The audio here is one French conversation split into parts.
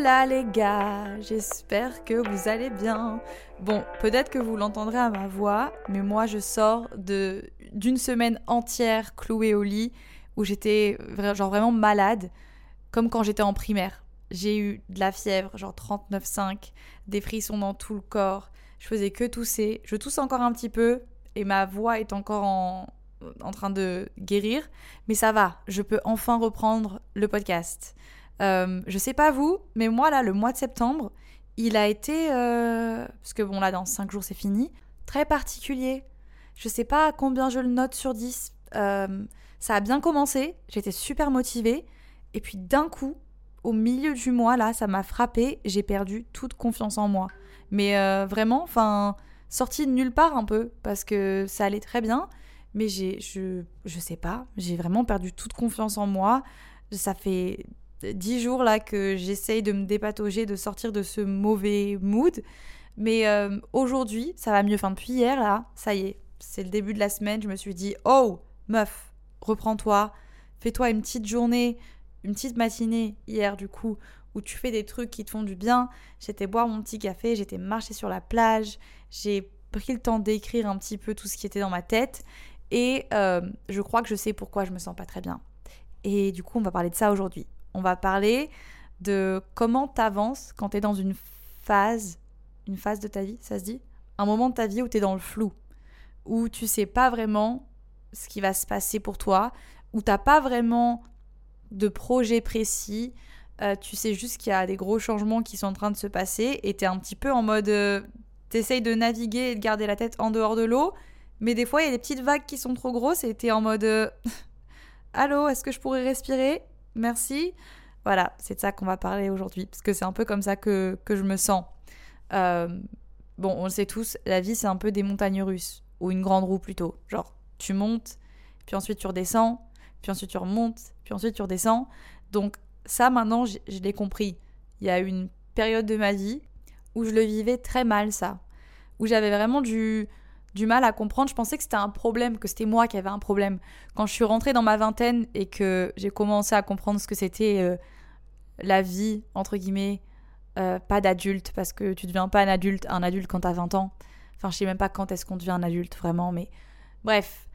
Hola les gars, j'espère que vous allez bien. Bon, peut-être que vous l'entendrez à ma voix, mais moi je sors de d'une semaine entière clouée au lit où j'étais genre vraiment malade, comme quand j'étais en primaire. J'ai eu de la fièvre, genre 39,5, des frissons dans tout le corps. Je faisais que tousser. Je tousse encore un petit peu et ma voix est encore en, en train de guérir, mais ça va. Je peux enfin reprendre le podcast. Euh, je sais pas vous, mais moi là, le mois de septembre, il a été, euh, parce que bon là, dans 5 jours c'est fini, très particulier. Je sais pas combien je le note sur 10. Euh, ça a bien commencé, j'étais super motivée, et puis d'un coup, au milieu du mois là, ça m'a frappé, j'ai perdu toute confiance en moi. Mais vraiment, enfin, sorti de nulle part un peu, parce que ça allait très bien, mais j'ai, je, je sais pas, j'ai vraiment perdu toute confiance en moi. Ça fait dix jours là que j'essaye de me dépatauger, de sortir de ce mauvais mood. Mais euh, aujourd'hui, ça va mieux. Enfin, depuis hier, là, ça y est, c'est le début de la semaine. Je me suis dit, oh, meuf, reprends-toi, fais-toi une petite journée, une petite matinée hier, du coup, où tu fais des trucs qui te font du bien. J'étais boire mon petit café, j'étais marcher sur la plage, j'ai pris le temps d'écrire un petit peu tout ce qui était dans ma tête. Et euh, je crois que je sais pourquoi je me sens pas très bien. Et du coup, on va parler de ça aujourd'hui. On va parler de comment t'avances quand t'es dans une phase, une phase de ta vie, ça se dit? Un moment de ta vie où t'es dans le flou, où tu sais pas vraiment ce qui va se passer pour toi, où t'as pas vraiment de projet précis, euh, tu sais juste qu'il y a des gros changements qui sont en train de se passer et t'es un petit peu en mode. Euh, t'essayes de naviguer et de garder la tête en dehors de l'eau, mais des fois il y a des petites vagues qui sont trop grosses et t'es en mode. Euh, Allô, est-ce que je pourrais respirer? Merci. Voilà, c'est de ça qu'on va parler aujourd'hui, parce que c'est un peu comme ça que, je me sens. Euh, bon, on le sait tous, la vie c'est un peu des montagnes russes, ou une grande roue plutôt. Genre, tu montes, puis ensuite tu redescends, puis ensuite tu remontes, puis ensuite tu redescends. Donc ça maintenant, je l'ai compris. Il y a une période de ma vie où je le vivais très mal, ça. Où j'avais vraiment du, du mal à comprendre. Je pensais que c'était un problème, que c'était moi qui avais un problème. Quand je suis rentrée dans ma vingtaine et que j'ai commencé à comprendre ce que c'était euh, la vie, entre guillemets, euh, pas d'adulte, parce que tu deviens pas un adulte, un adulte quand t'as 20 ans. Enfin, je sais même pas quand est-ce qu'on devient un adulte vraiment, mais bref.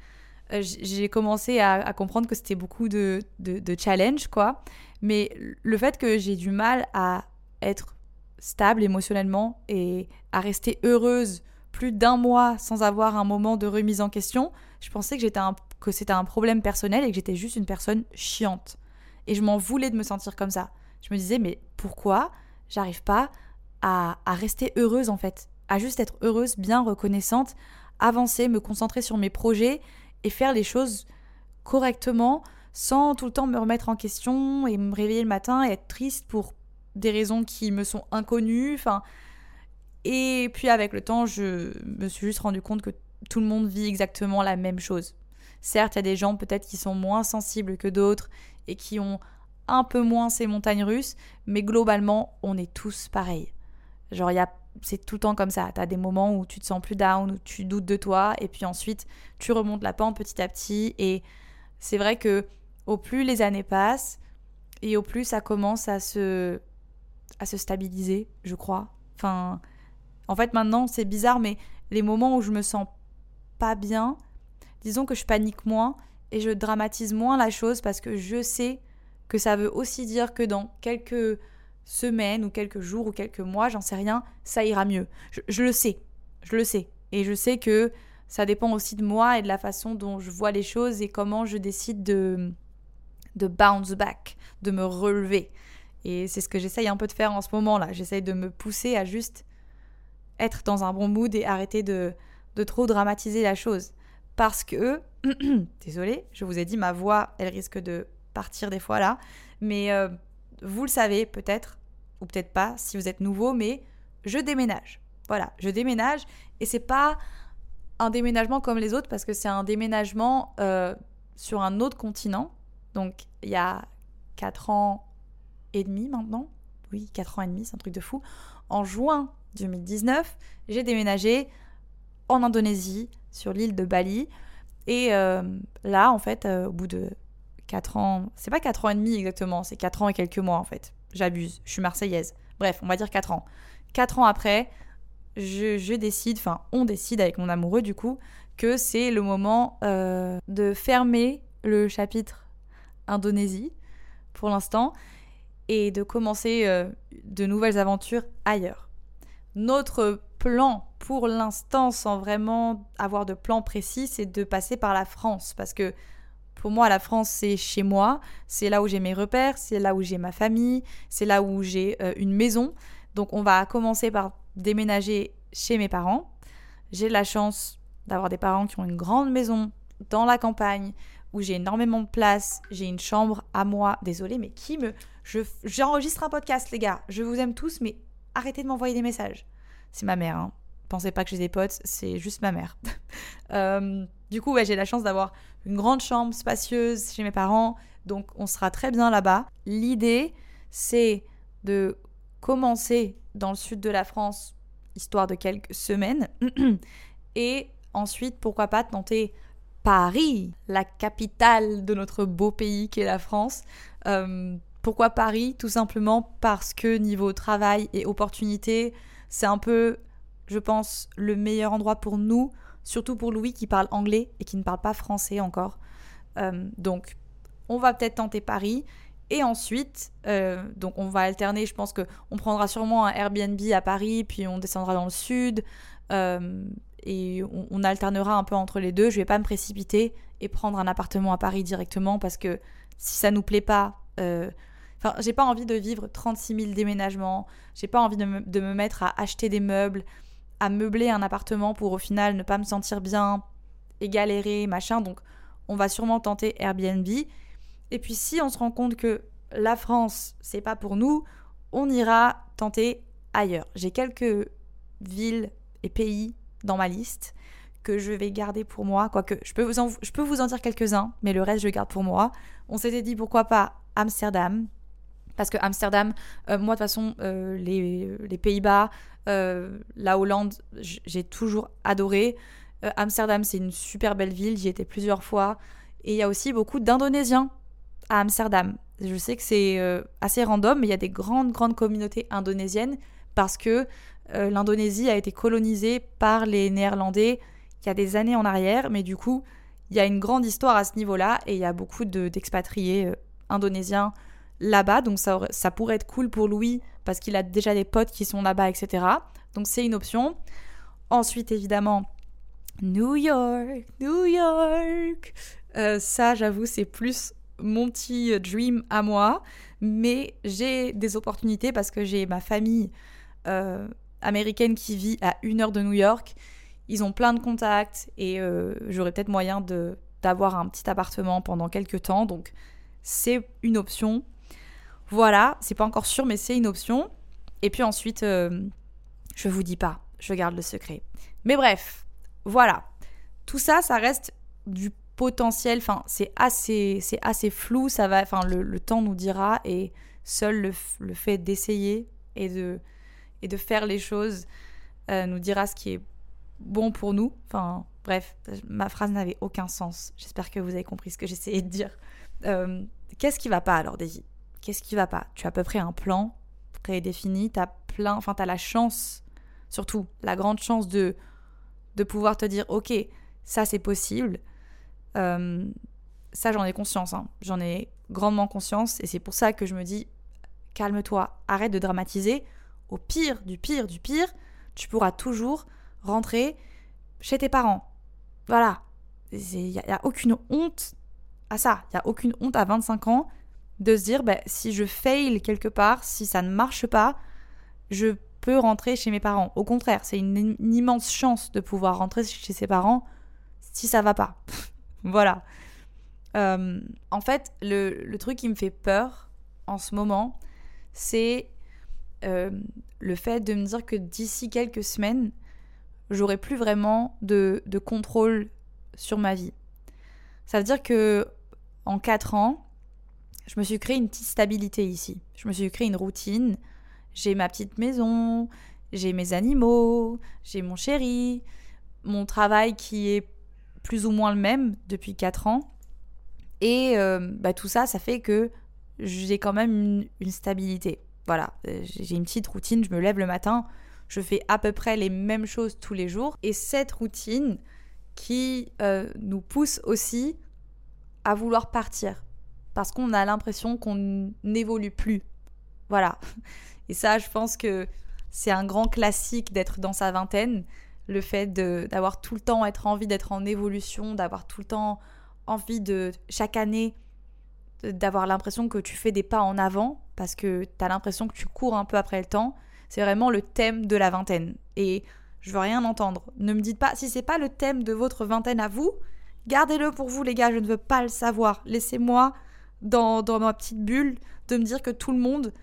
Euh, j'ai commencé à, comprendre que c'était beaucoup de, de, de challenge, quoi. Mais le fait que j'ai du mal à être stable émotionnellement et à rester heureuse plus d'un mois sans avoir un moment de remise en question, je pensais que, j'étais que c'était un problème personnel et que j'étais juste une personne chiante. Et je m'en voulais de me sentir comme ça. Je me disais, mais pourquoi j'arrive pas à, à rester heureuse en fait? À juste être heureuse, bien reconnaissante, avancer, me concentrer sur mes projets et faire les choses correctement sans tout le temps me remettre en question et me réveiller le matin et être triste pour des raisons qui me sont inconnues. Enfin, et puis avec le temps, je me suis juste rendu compte que tout le monde vit exactement la même chose. Certes, il y a des gens peut-être qui sont moins sensibles que d'autres et qui ont un peu moins ces montagnes russes, mais globalement, on est tous pareils. Genre, y a, c'est tout le temps comme ça. Tu as des moments où tu te sens plus down, où tu doutes de toi, et puis ensuite, tu remontes la pente petit à petit. Et c'est vrai que au plus les années passent, et au plus ça commence à se, à se stabiliser, je crois. Enfin, en fait, maintenant, c'est bizarre, mais les moments où je me sens pas bien, disons que je panique moins et je dramatise moins la chose parce que je sais que ça veut aussi dire que dans quelques semaines ou quelques jours ou quelques mois, j'en sais rien, ça ira mieux. Je, le sais, je le sais. Et je sais que ça dépend aussi de moi et de la façon dont je vois les choses et comment je décide de, de bounce back, de me relever. Et c'est ce que j'essaye un peu de faire en ce moment là. J'essaye de me pousser à juste être dans un bon mood et arrêter de, de trop dramatiser la chose. Parce que, désolé, je vous ai dit, ma voix, elle risque de partir des fois là. Mais euh, vous le savez peut-être, ou peut-être pas si vous êtes nouveau, mais je déménage. Voilà, je déménage et c'est pas un déménagement comme les autres parce que c'est un déménagement euh, sur un autre continent. Donc il y a 4 ans et demi maintenant. Oui, 4 ans et demi, c'est un truc de fou. En juin 2019, j'ai déménagé en Indonésie, sur l'île de Bali. Et euh, là, en fait, euh, au bout de 4 ans, c'est pas 4 ans et demi exactement, c'est 4 ans et quelques mois en fait. J'abuse, je suis marseillaise. Bref, on va dire 4 ans. 4 ans après, je, décide, enfin on décide avec mon amoureux du coup, que c'est le moment euh, de fermer le chapitre Indonésie pour l'instant et de commencer de nouvelles aventures ailleurs. Notre plan pour l'instant, sans vraiment avoir de plan précis, c'est de passer par la France. Parce que pour moi, la France, c'est chez moi, c'est là où j'ai mes repères, c'est là où j'ai ma famille, c'est là où j'ai euh, une maison. Donc on va commencer par déménager chez mes parents. J'ai la chance d'avoir des parents qui ont une grande maison dans la campagne où j'ai énormément de place, j'ai une chambre à moi. Désolée, mais qui me... J'enregistre un podcast, les gars. Je vous aime tous, mais arrêtez de m'envoyer des messages. C'est ma mère, hein. Pensez pas que j'ai des potes, c'est juste ma mère. Euh, du coup, j'ai la chance d'avoir une grande chambre spacieuse chez mes parents, donc on sera très bien là-bas. L'idée, c'est de commencer dans le sud de la France, histoire de quelques semaines, et ensuite, pourquoi pas tenter Paris, la capitale de notre beau pays qui est la France. Euh, pourquoi Paris? Tout simplement parce que niveau travail et opportunités, c'est un peu, je pense, le meilleur endroit pour nous, surtout pour Louis qui parle anglais et qui ne parle pas français encore. Euh, donc, on va peut-être tenter Paris. Et ensuite, euh, donc on va alterner. Je pense que on prendra sûrement un Airbnb à Paris, puis on descendra dans le sud, euh, et on, alternera un peu entre les deux. Je vais pas me précipiter et prendre un appartement à Paris directement parce que si ça nous plaît pas, J'ai pas envie de vivre 36 000 déménagements. J'ai pas envie de me, mettre à acheter des meubles, à meubler un appartement pour au final ne pas me sentir bien et galérer, machin. Donc, on va sûrement tenter Airbnb. Et puis, si on se rend compte que la France, c'est pas pour nous, on ira tenter ailleurs. J'ai quelques villes et pays dans ma liste que je vais garder pour moi. Quoique, je peux vous en, je peux vous en dire quelques-uns, mais le reste, je garde pour moi. On s'était dit pourquoi pas Amsterdam, parce que Amsterdam, euh, moi de toute façon, euh, les, Pays-Bas, euh, la Hollande, j'ai toujours adoré. Amsterdam, c'est une super belle ville, j'y étais plusieurs fois. Et il y a aussi beaucoup d'Indonésiens à Amsterdam. Je sais que c'est assez random, mais il y a des grandes, grandes communautés indonésiennes parce que l'Indonésie a été colonisée par les Néerlandais il y a des années en arrière, mais du coup, il y a une grande histoire à ce niveau-là et il y a beaucoup d'expatriés indonésiens là-bas, donc ça, ça pourrait être cool pour Louis parce qu'il a déjà des potes qui sont là-bas, etc. Donc c'est une option. Ensuite, évidemment, New York, New York. Euh, ça, j'avoue, c'est plus mon petit dream à moi. Mais j'ai des opportunités parce que j'ai ma famille euh, américaine qui vit à une heure de New York. Ils ont plein de contacts et euh, j'aurais peut-être moyen d'avoir un petit appartement pendant quelques temps. Donc c'est une option. Voilà, c'est pas encore sûr, mais c'est une option. Et puis ensuite, euh, je vous dis pas, je garde le secret. Mais bref, voilà. Tout ça, ça reste du potentiel. Enfin, c'est assez, c'est assez flou. Ça va, enfin, le, temps nous dira. Et seul le, fait d'essayer et de, et de faire les choses euh, nous dira ce qui est bon pour nous. Enfin, bref, ma phrase n'avait aucun sens. J'espère que vous avez compris ce que j'essayais de dire. Euh, qu'est-ce qui va pas alors, Daisy qu'est-ce qui va pas? Tu as à peu près un plan prédéfini, tu as plein, enfin la chance, surtout la grande chance de, de pouvoir te dire, ok, ça c'est possible. Euh, ça j'en ai conscience, hein. j'en ai grandement conscience et c'est pour ça que je me dis, calme-toi, arrête de dramatiser. Au pire, du pire, du pire, tu pourras toujours rentrer chez tes parents. Voilà. Il n'y a, a, aucune honte à ça. Il n'y a aucune honte à 25 ans de se dire bah, si je fail quelque part, si ça ne marche pas, je peux rentrer chez mes parents. Au contraire, c'est une, immense chance de pouvoir rentrer chez ses parents si ça va pas. voilà. Euh, en fait, le, truc qui me fait peur en ce moment, c'est euh, le fait de me dire que d'ici quelques semaines, j'aurai plus vraiment de, de, contrôle sur ma vie. Ça veut dire que en 4 ans, je me suis créé une petite stabilité ici. Je me suis créé une routine. J'ai ma petite maison, j'ai mes animaux, j'ai mon chéri, mon travail qui est plus ou moins le même depuis 4 ans. Et euh, bah, tout ça, ça fait que j'ai quand même une, stabilité. Voilà, j'ai une petite routine, je me lève le matin, je fais à peu près les mêmes choses tous les jours. Et cette routine qui euh, nous pousse aussi à vouloir partir. Parce qu'on a l'impression qu'on n'évolue plus. Voilà. Et ça, je pense que c'est un grand classique d'être dans sa vingtaine. Le fait d'avoir tout le temps être envie d'être en évolution, d'avoir tout le temps envie de chaque année d'avoir l'impression que tu fais des pas en avant parce que tu as l'impression que tu cours un peu après le temps. C'est vraiment le thème de la vingtaine. Et je veux rien entendre. Ne me dites pas si c'est pas le thème de votre vingtaine à vous, gardez-le pour vous les gars, je ne veux pas le savoir. Laissez-moi dans, dans ma petite bulle de me dire que tout le monde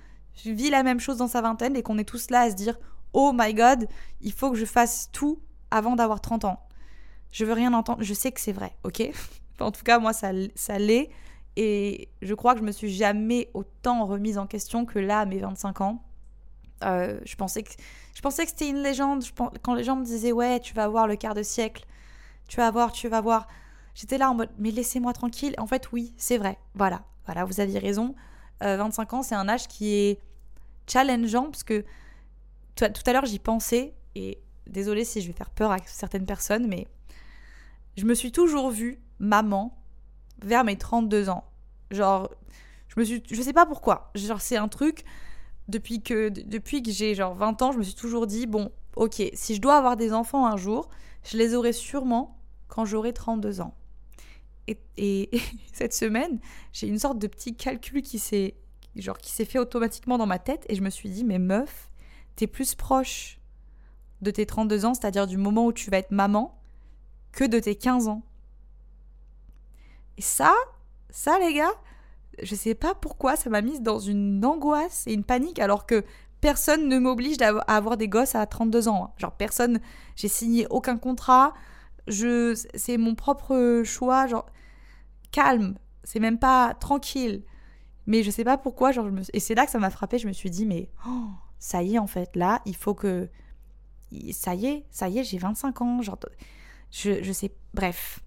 vit la même chose dans sa vingtaine et qu'on est tous là à se dire "Oh my god, il faut que je fasse tout avant d'avoir 30 ans." Je veux rien entendre, je sais que c'est vrai, OK? En tout cas, moi ça ça l'est et je crois que je me suis jamais autant remise en question que là à mes 25 ans. Euh, je pensais que je pensais que c'était une légende. quand les gens me disaient ouais, tu vas avoir le quart de siècle, tu vas voir, tu vas voir. J'étais là en mode mais laissez-moi tranquille. En fait, oui, c'est vrai. Voilà, voilà, vous aviez raison. 25 euh, ans, c'est un âge qui est challengeant parce que tout à l'heure j'y pensais et désolé si je vais faire peur à certaines personnes, mais je me suis toujours vue maman vers mes 32 ans. Genre, je me suis, je sais pas pourquoi. Genre, c'est un truc depuis que, depuis que j'ai genre 20 ans, je me suis toujours dit, bon, ok, si je dois avoir des enfants un jour, je les aurai sûrement quand j'aurai 32 ans. Et, cette semaine, j'ai une sorte de petit calcul qui s'est genre qui s'est fait automatiquement dans ma tête et je me suis dit mais meuf, t'es plus proche de tes 32 ans, c'est-à-dire du moment où tu vas être maman, que de tes 15 ans. Et ça, ça les gars, je sais pas pourquoi ça m'a mise dans une angoisse et une panique alors que personne ne m'oblige à avoir des gosses à 32 ans. Hein. Genre personne, j'ai signé aucun contrat, c'est mon propre choix, genre calme, c'est même pas tranquille. Mais je sais pas pourquoi, genre me... et c'est là que ça m'a frappé, je me suis dit mais oh, ça y est en fait, là, il faut que ça y est, ça y est, j'ai 25 ans, genre je, je sais bref,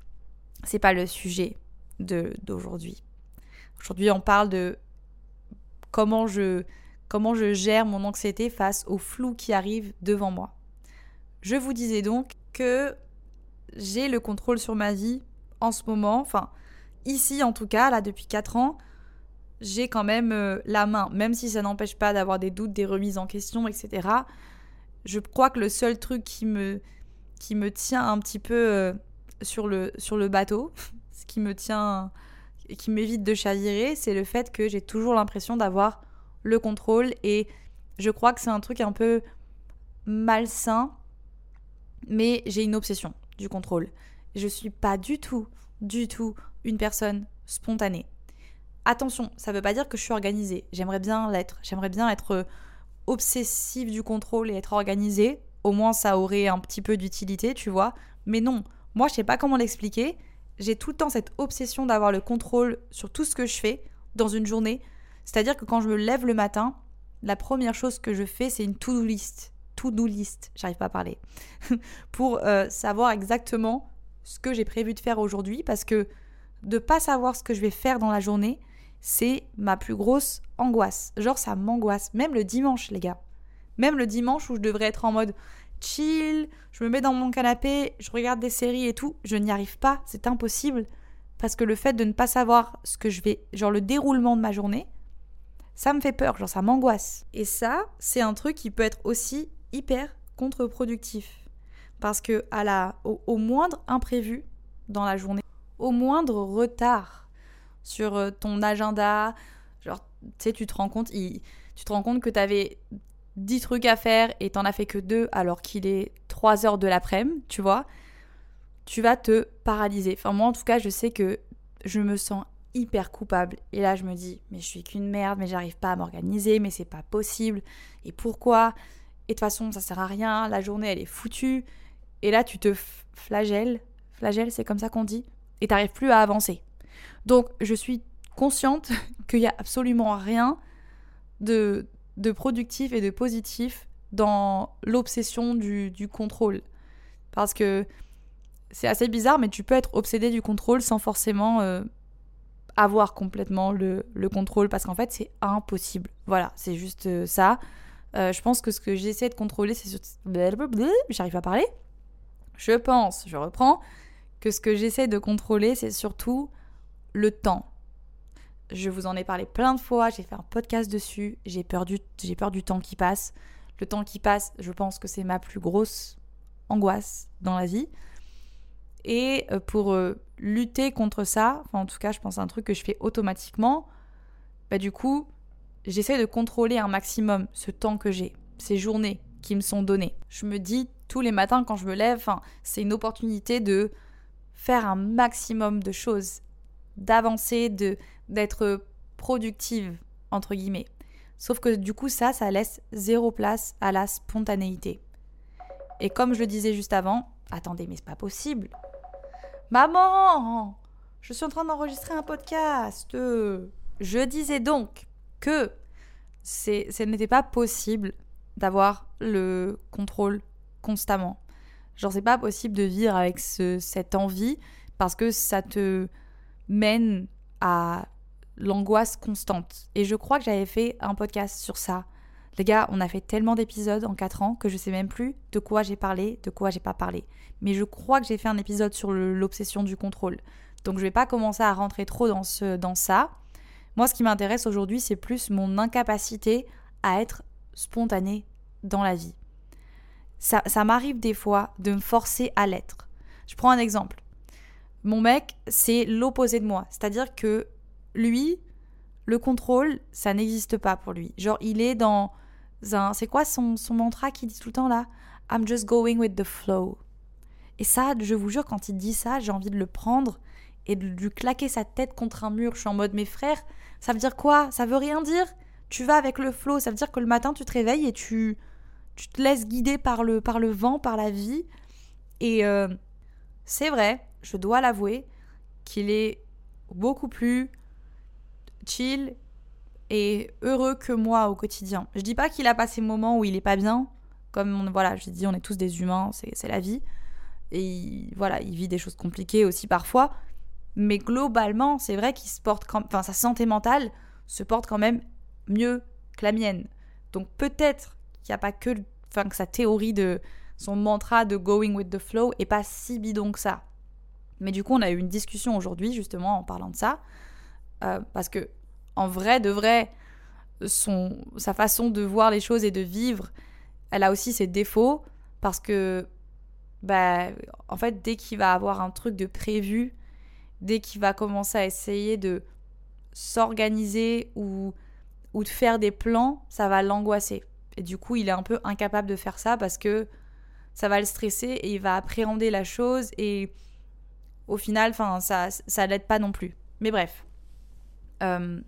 c'est pas le sujet de d'aujourd'hui. Aujourd'hui, on parle de comment je comment je gère mon anxiété face au flou qui arrive devant moi. Je vous disais donc que j'ai le contrôle sur ma vie en ce moment, enfin ici en tout cas, là depuis 4 ans, j'ai quand même euh, la main, même si ça n'empêche pas d'avoir des doutes, des remises en question, etc. Je crois que le seul truc qui me, qui me tient un petit peu euh, sur, le, sur le bateau, ce qui me tient, qui m'évite de chavirer, c'est le fait que j'ai toujours l'impression d'avoir le contrôle et je crois que c'est un truc un peu malsain, mais j'ai une obsession du contrôle. Je suis pas du tout, du tout une personne spontanée. Attention, ça veut pas dire que je suis organisée. J'aimerais bien l'être. J'aimerais bien être euh, obsessive du contrôle et être organisée. Au moins, ça aurait un petit peu d'utilité, tu vois. Mais non, moi, je sais pas comment l'expliquer. J'ai tout le temps cette obsession d'avoir le contrôle sur tout ce que je fais dans une journée. C'est-à-dire que quand je me lève le matin, la première chose que je fais, c'est une to-do list to-do list, j'arrive pas à parler, pour euh, savoir exactement ce que j'ai prévu de faire aujourd'hui parce que de pas savoir ce que je vais faire dans la journée, c'est ma plus grosse angoisse. Genre ça m'angoisse, même le dimanche les gars. Même le dimanche où je devrais être en mode chill, je me mets dans mon canapé, je regarde des séries et tout, je n'y arrive pas, c'est impossible parce que le fait de ne pas savoir ce que je vais genre le déroulement de ma journée, ça me fait peur, genre ça m'angoisse. Et ça, c'est un truc qui peut être aussi hyper contre-productif. Parce que à la, au, moindre imprévu dans la journée, au moindre retard sur euh, ton agenda, genre, tu sais, tu te rends compte, tu te rends compte que tu avais 10 trucs à faire et t'en as fait que deux alors qu'il est 3 heures de l'après-midi, tu vois, tu vas te paralyser. Enfin, moi, en tout cas, je sais que je me sens hyper coupable. Et là, je me dis, mais je suis qu'une merde, mais j'arrive pas à m'organiser, mais c'est pas possible. Et pourquoi? Et de toute façon, ça sert à rien, la journée, elle est foutue. Et là, tu te flagelles. Flagelle, c'est comme ça qu'on dit. Et t'arrives plus à avancer. Donc, je suis consciente qu'il y a absolument rien de, de productif et de positif dans l'obsession du, du contrôle. Parce que c'est assez bizarre, mais tu peux être obsédé du contrôle sans forcément euh, avoir complètement le, contrôle, parce qu'en fait, c'est impossible. Voilà, c'est juste euh, ça. Euh, je pense que ce que j'essaie de contrôler, c'est sur... J'arrive à parler. Je pense, je reprends, que ce que j'essaie de contrôler, c'est surtout le temps. Je vous en ai parlé plein de fois, j'ai fait un podcast dessus, j'ai peur, du, peur du temps qui passe. Le temps qui passe, je pense que c'est ma plus grosse angoisse dans la vie. Et euh, pour euh, lutter contre ça, enfin en tout cas je pense à un truc que je fais automatiquement, bah du coup j'essaie de contrôler un maximum ce temps que j'ai, ces journées qui me sont données. Je me dis tous les matins quand je me lève, c'est une opportunité de faire un maximum de choses, d'avancer, de d'être productive entre guillemets. Sauf que du coup ça, ça laisse zéro place à la spontanéité. Et comme je le disais juste avant, attendez mais c'est pas possible. Maman, je suis en train d'enregistrer un podcast. Je disais donc que ce n'était pas possible d'avoir le contrôle constamment. Genre, c'est pas possible de vivre avec cette envie parce que ça te mène à l'angoisse constante. Et je crois que j'avais fait un podcast sur ça. Les gars, on a fait tellement d'épisodes en 4 ans que je sais même plus de quoi j'ai parlé, de quoi j'ai pas parlé. Mais je crois que j'ai fait un épisode sur l'obsession du contrôle. Donc je vais pas commencer à rentrer trop dans, ce, dans ça. Moi, ce qui m'intéresse aujourd'hui, c'est plus mon incapacité à être spontanée dans la vie. Ça, ça m'arrive des fois de me forcer à l'être. Je prends un exemple. Mon mec, c'est l'opposé de moi. C'est-à-dire que lui, le contrôle, ça n'existe pas pour lui. Genre, il est dans c'est quoi son, son mantra qu'il dit tout le temps là? I'm just going with the flow. Et ça, je vous jure, quand il dit ça, j'ai envie de le prendre et de lui claquer sa tête contre un mur. Je suis en mode, mes frères, ça veut dire quoi? Ça veut rien dire Tu vas avec le flow. Ça veut dire que le matin, tu te réveilles et tu, tu te laisses guider par le, par le vent, par la vie. Et euh, c'est vrai, je dois l'avouer, qu'il est beaucoup plus chill et heureux que moi au quotidien. Je dis pas qu'il a pas ces moments où il est pas bien, comme voilà, je dis on est tous des humains, c'est la vie. Et voilà, il vit des choses compliquées aussi parfois, mais globalement, c'est vrai qu'il se porte quand enfin sa santé mentale se porte quand même mieux que la mienne. Donc peut-être qu'il n'y a pas que enfin que sa théorie de son mantra de going with the flow est pas si bidon que ça. Mais du coup, on a eu une discussion aujourd'hui justement en parlant de ça, euh, parce que en vrai de vrai, son, sa façon de voir les choses et de vivre, elle a aussi ses défauts parce que, bah, en fait, dès qu'il va avoir un truc de prévu, dès qu'il va commencer à essayer de s'organiser ou, ou de faire des plans, ça va l'angoisser. Et du coup, il est un peu incapable de faire ça parce que ça va le stresser et il va appréhender la chose et au final, enfin, ça, ça l'aide pas non plus. Mais bref. Euh,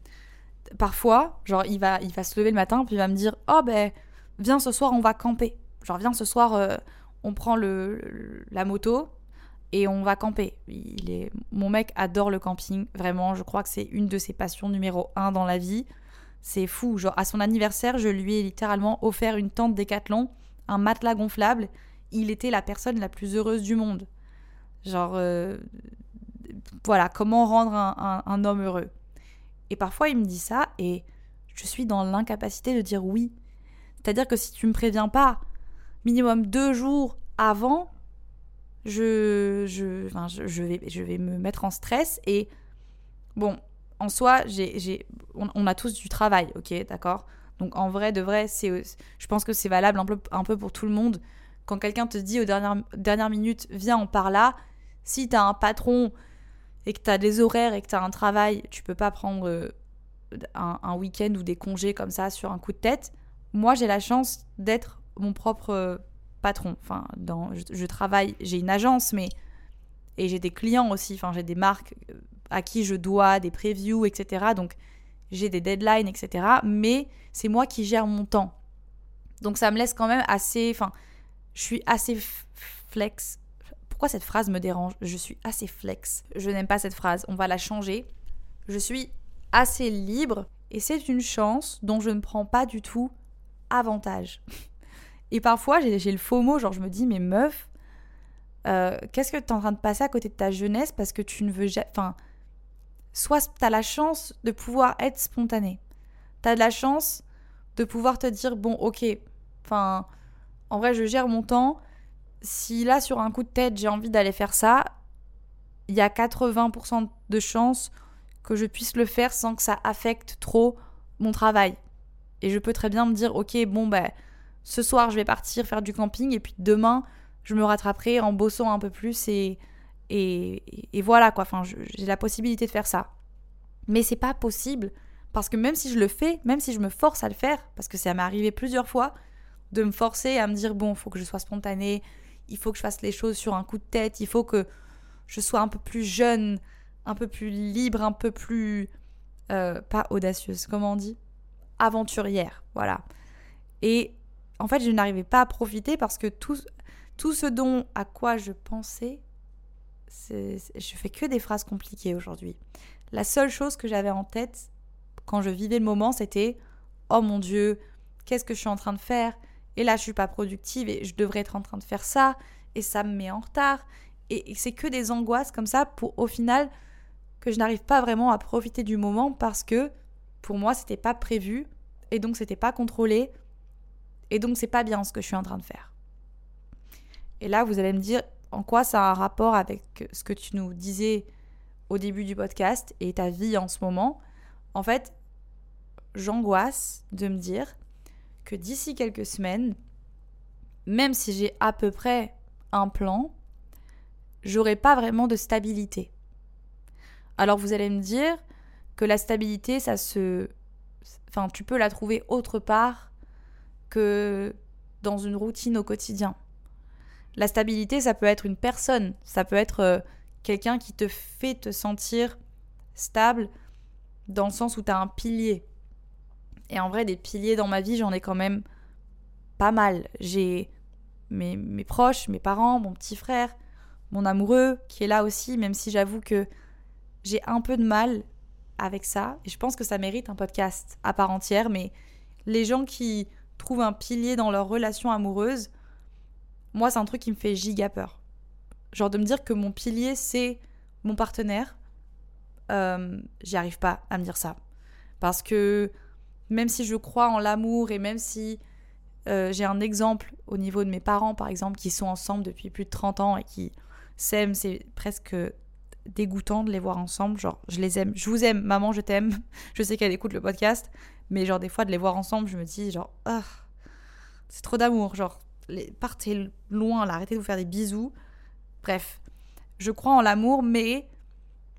parfois, genre, il va, il va se lever le matin, puis il va me dire Oh, ben, viens ce soir, on va camper. Genre, viens ce soir, euh, on prend le, la moto et on va camper. Il est, mon mec adore le camping, vraiment. Je crois que c'est une de ses passions numéro un dans la vie. C'est fou. Genre, à son anniversaire, je lui ai littéralement offert une tente décathlon, un matelas gonflable. Il était la personne la plus heureuse du monde. Genre, euh, voilà, comment rendre un homme heureux. Et parfois, il me dit ça et je suis dans l'incapacité de dire oui. C'est-à-dire que si tu me préviens pas minimum deux jours avant, je, je, je, vais, je vais me mettre en stress et bon, en soi, j'ai, on, a tous du travail, ok, d'accord? Donc en vrai, de vrai, c'est, je pense que c'est valable un peu, un peu pour tout le monde. Quand quelqu'un te dit aux dernières, dernières minutes, viens, on part là, si tu as un patron et que tu as des horaires et que tu as un travail, tu peux pas prendre euh, un, week-end ou des congés comme ça sur un coup de tête. moi, j'ai la chance d'être mon propre patron. Enfin, dans, je, travaille, j'ai une agence, mais. Et j'ai des clients aussi, enfin, j'ai des marques euh, à qui je dois des previews, etc. Donc, j'ai des deadlines, etc. Mais c'est moi qui gère mon temps. Donc, ça me laisse quand même assez. Enfin, je suis assez flex. Pourquoi cette phrase me dérange? Je suis assez flex. Je n'aime pas cette phrase. On va la changer. Je suis assez libre et c'est une chance dont je ne prends pas du tout avantage. Et parfois, j'ai le faux mot, genre je me dis, mais meuf, euh, qu'est-ce que tu es en train de passer à côté de ta jeunesse parce que tu ne veux jamais... Enfin, soit tu as la chance de pouvoir être spontané. Tu as de la chance de pouvoir te dire, bon, ok, enfin, en vrai, je gère mon temps. Si là, sur un coup de tête, j'ai envie d'aller faire ça, il y a 80% de chances que je puisse le faire sans que ça affecte trop mon travail. Et je peux très bien me dire, ok, bon, ben, ce soir, je vais partir faire du camping et puis demain, je me rattraperai en bossant un peu plus et, et, voilà quoi. Enfin, j'ai la possibilité de faire ça. Mais c'est pas possible parce que même si je le fais, même si je me force à le faire, parce que ça m'est arrivé plusieurs fois de me forcer à me dire bon, il faut que je sois spontanée, il faut que je fasse les choses sur un coup de tête, il faut que je sois un peu plus jeune, un peu plus libre, un peu plus euh, pas audacieuse, comment on dit, aventurière, voilà. Et en fait, je n'arrivais pas à profiter parce que tout, tout ce dont à quoi je pensais, je fais que des phrases compliquées aujourd'hui. La seule chose que j'avais en tête quand je vivais le moment, c'était oh mon dieu, qu'est-ce que je suis en train de faire? Et là, je suis pas productive et je devrais être en train de faire ça et ça me met en retard. Et, c'est que des angoisses comme ça pour au final que je n'arrive pas vraiment à profiter du moment parce que pour moi, c'était pas prévu et donc c'était pas contrôlé et donc, c'est pas bien ce que je suis en train de faire. Et là, vous allez me dire en quoi ça a un rapport avec ce que tu nous disais au début du podcast et ta vie en ce moment? En fait, j'angoisse de me dire que d'ici quelques semaines, même si j'ai à peu près un plan, j'aurai pas vraiment de stabilité. Alors vous allez me dire que la stabilité, ça se. Enfin, tu peux la trouver autre part que dans une routine au quotidien. La stabilité, ça peut être une personne, ça peut être euh, quelqu'un qui te fait te sentir stable dans le sens où tu as un pilier. Et en vrai, des piliers dans ma vie, j'en ai quand même pas mal. J'ai mes, mes, proches, mes parents, mon petit frère, mon amoureux qui est là aussi, même si j'avoue que j'ai un peu de mal avec ça. Et je pense que ça mérite un podcast à part entière, mais les gens qui trouvent un pilier dans leur relation amoureuse, moi, c'est un truc qui me fait giga peur. Genre de me dire que mon pilier, c'est mon partenaire, euh, j'y arrive pas à me dire ça. Parce que même si je crois en l'amour et même si euh, j'ai un exemple au niveau de mes parents, par exemple, qui sont ensemble depuis plus de 30 ans et qui s'aiment, c'est presque dégoûtant de les voir ensemble. Genre, je les aime, je vous aime, maman, je t'aime. Je sais qu'elle écoute le podcast, mais genre, des fois, de les voir ensemble, je me dis, genre, ah, c'est trop d'amour. Genre, partez loin, là, arrêtez de vous faire des bisous. Bref, je crois en l'amour, mais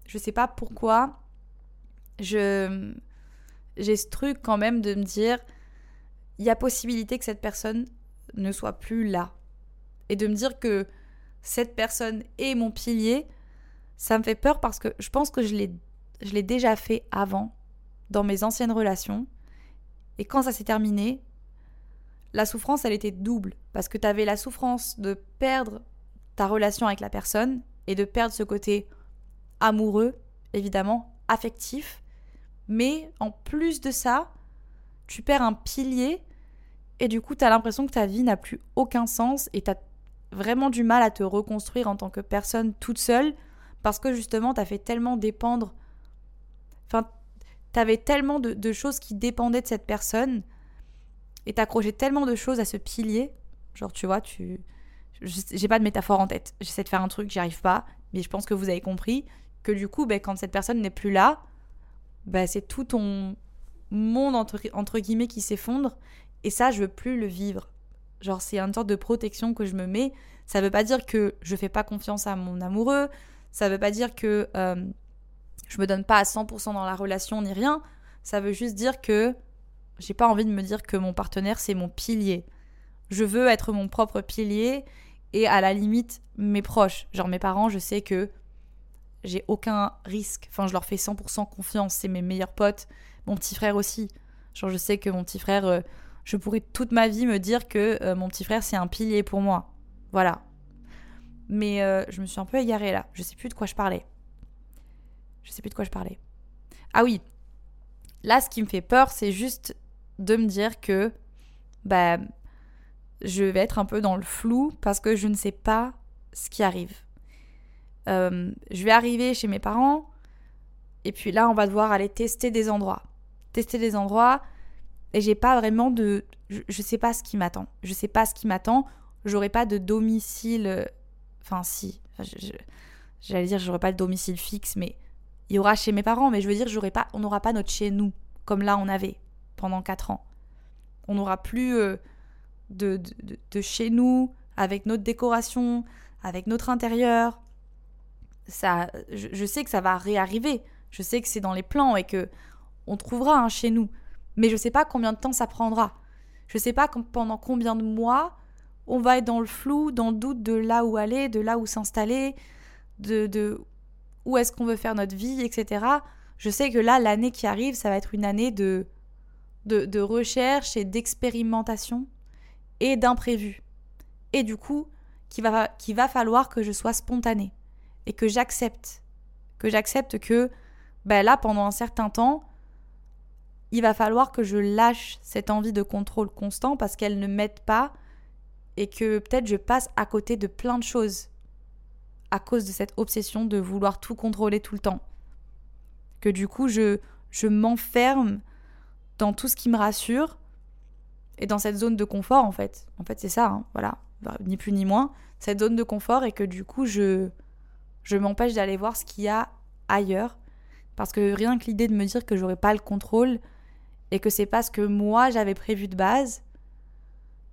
je sais pas pourquoi. Je j'ai ce truc quand même de me dire il y a possibilité que cette personne ne soit plus là et de me dire que cette personne est mon pilier ça me fait peur parce que je pense que je l'ai je l'ai déjà fait avant dans mes anciennes relations et quand ça s'est terminé, la souffrance, elle était double. Parce que tu avais la souffrance de perdre ta relation avec la personne et de perdre ce côté amoureux, évidemment, affectif. Mais en plus de ça, tu perds un pilier et du coup, tu as l'impression que ta vie n'a plus aucun sens et tu as vraiment du mal à te reconstruire en tant que personne toute seule parce que justement, tu as fait tellement dépendre. T'avais tellement de, choses qui dépendaient de cette personne et t'accrochais tellement de choses à ce pilier. Genre, tu vois, tu. J'ai pas de métaphore en tête. J'essaie de faire un truc, j'y arrive pas. Mais je pense que vous avez compris que du coup, ben, quand cette personne n'est plus là, ben, c'est tout ton monde entre, guillemets qui s'effondre. Et ça, je veux plus le vivre. Genre, c'est une sorte de protection que je me mets. Ça veut pas dire que je fais pas confiance à mon amoureux. Ça veut pas dire que euh, je me donne pas à 100% dans la relation ni rien. Ça veut juste dire que j'ai pas envie de me dire que mon partenaire c'est mon pilier. Je veux être mon propre pilier et à la limite mes proches, genre mes parents, je sais que j'ai aucun risque. Enfin, je leur fais 100% confiance, c'est mes meilleurs potes, mon petit frère aussi. Genre je sais que mon petit frère euh, je pourrais toute ma vie me dire que euh, mon petit frère c'est un pilier pour moi. Voilà. Mais euh, je me suis un peu égarée là, je sais plus de quoi je parlais. Je sais plus de quoi je parlais. Ah oui. Là ce qui me fait peur, c'est juste de me dire que bah, je vais être un peu dans le flou parce que je ne sais pas ce qui arrive. Euh, je vais arriver chez mes parents et puis là on va devoir aller tester des endroits. Tester des endroits et j'ai pas vraiment de... Je, je, sais pas ce qui m'attend. Je sais pas ce qui m'attend. J'aurai pas de domicile... Enfin si. J'allais dire j'aurai pas de domicile fixe mais il y aura chez mes parents mais je veux dire pas on n'aura pas notre chez nous comme là on avait pendant 4 ans. On n'aura plus euh, de, de, chez nous, avec notre décoration, avec notre intérieur. Ça, je, sais que ça va réarriver. Je sais que c'est dans les plans et que on trouvera un chez nous. Mais je ne sais pas combien de temps ça prendra. Je ne sais pas pendant combien de mois on va être dans le flou, dans le doute de là où aller, de là où s'installer, de, de où est-ce qu'on veut faire notre vie, etc. Je sais que là, l'année qui arrive, ça va être une année de de, recherche et d'expérimentation et d'imprévu. Et du coup, qu'il va, va falloir que je sois spontanée et que j'accepte. Que j'accepte que ben là, pendant un certain temps, il va falloir que je lâche cette envie de contrôle constant parce qu'elle ne m'aide pas et que peut-être je passe à côté de plein de choses à cause de cette obsession de vouloir tout contrôler tout le temps. Que du coup, je, je m'enferme dans tout ce qui me rassure et dans cette zone de confort en fait. En fait, c'est ça, hein, voilà, bah, ni plus ni moins, cette zone de confort et que du coup, je, je m'empêche d'aller voir ce qu'il y a ailleurs parce que rien que l'idée de me dire que j'aurais pas le contrôle et que c'est pas ce que moi j'avais prévu de base,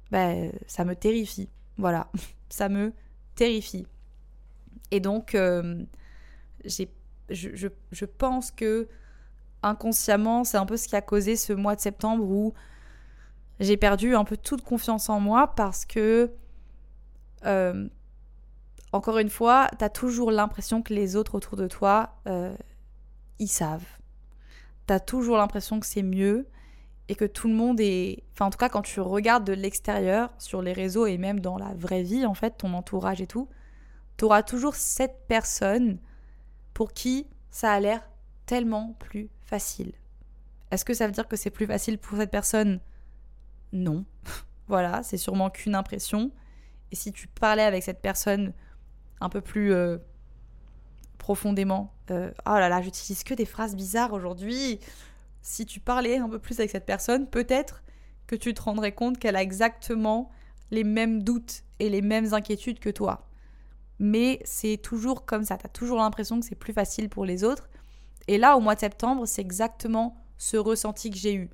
ben, ça me terrifie. Voilà, ça me terrifie. Et donc, euh, j'ai, je, je, pense que inconsciemment, c'est un peu ce qui a causé ce mois de septembre où j'ai perdu un peu toute confiance en moi parce que, euh, encore une fois, tu as toujours l'impression que les autres autour de toi, euh, ils savent. Tu as toujours l'impression que c'est mieux et que tout le monde est... Enfin, en tout cas, quand tu regardes de l'extérieur, sur les réseaux et même dans la vraie vie, en fait, ton entourage et tout, tu auras toujours cette personne pour qui ça a l'air tellement plus facile. Est-ce que ça veut dire que c'est plus facile pour cette personne? Non. voilà, c'est sûrement qu'une impression. Et si tu parlais avec cette personne un peu plus euh, profondément, euh, oh là là, j'utilise que des phrases bizarres aujourd'hui. Si tu parlais un peu plus avec cette personne, peut-être que tu te rendrais compte qu'elle a exactement les mêmes doutes et les mêmes inquiétudes que toi. Mais c'est toujours comme ça, tu as toujours l'impression que c'est plus facile pour les autres. Et là, au mois de septembre, c'est exactement ce ressenti que j'ai eu.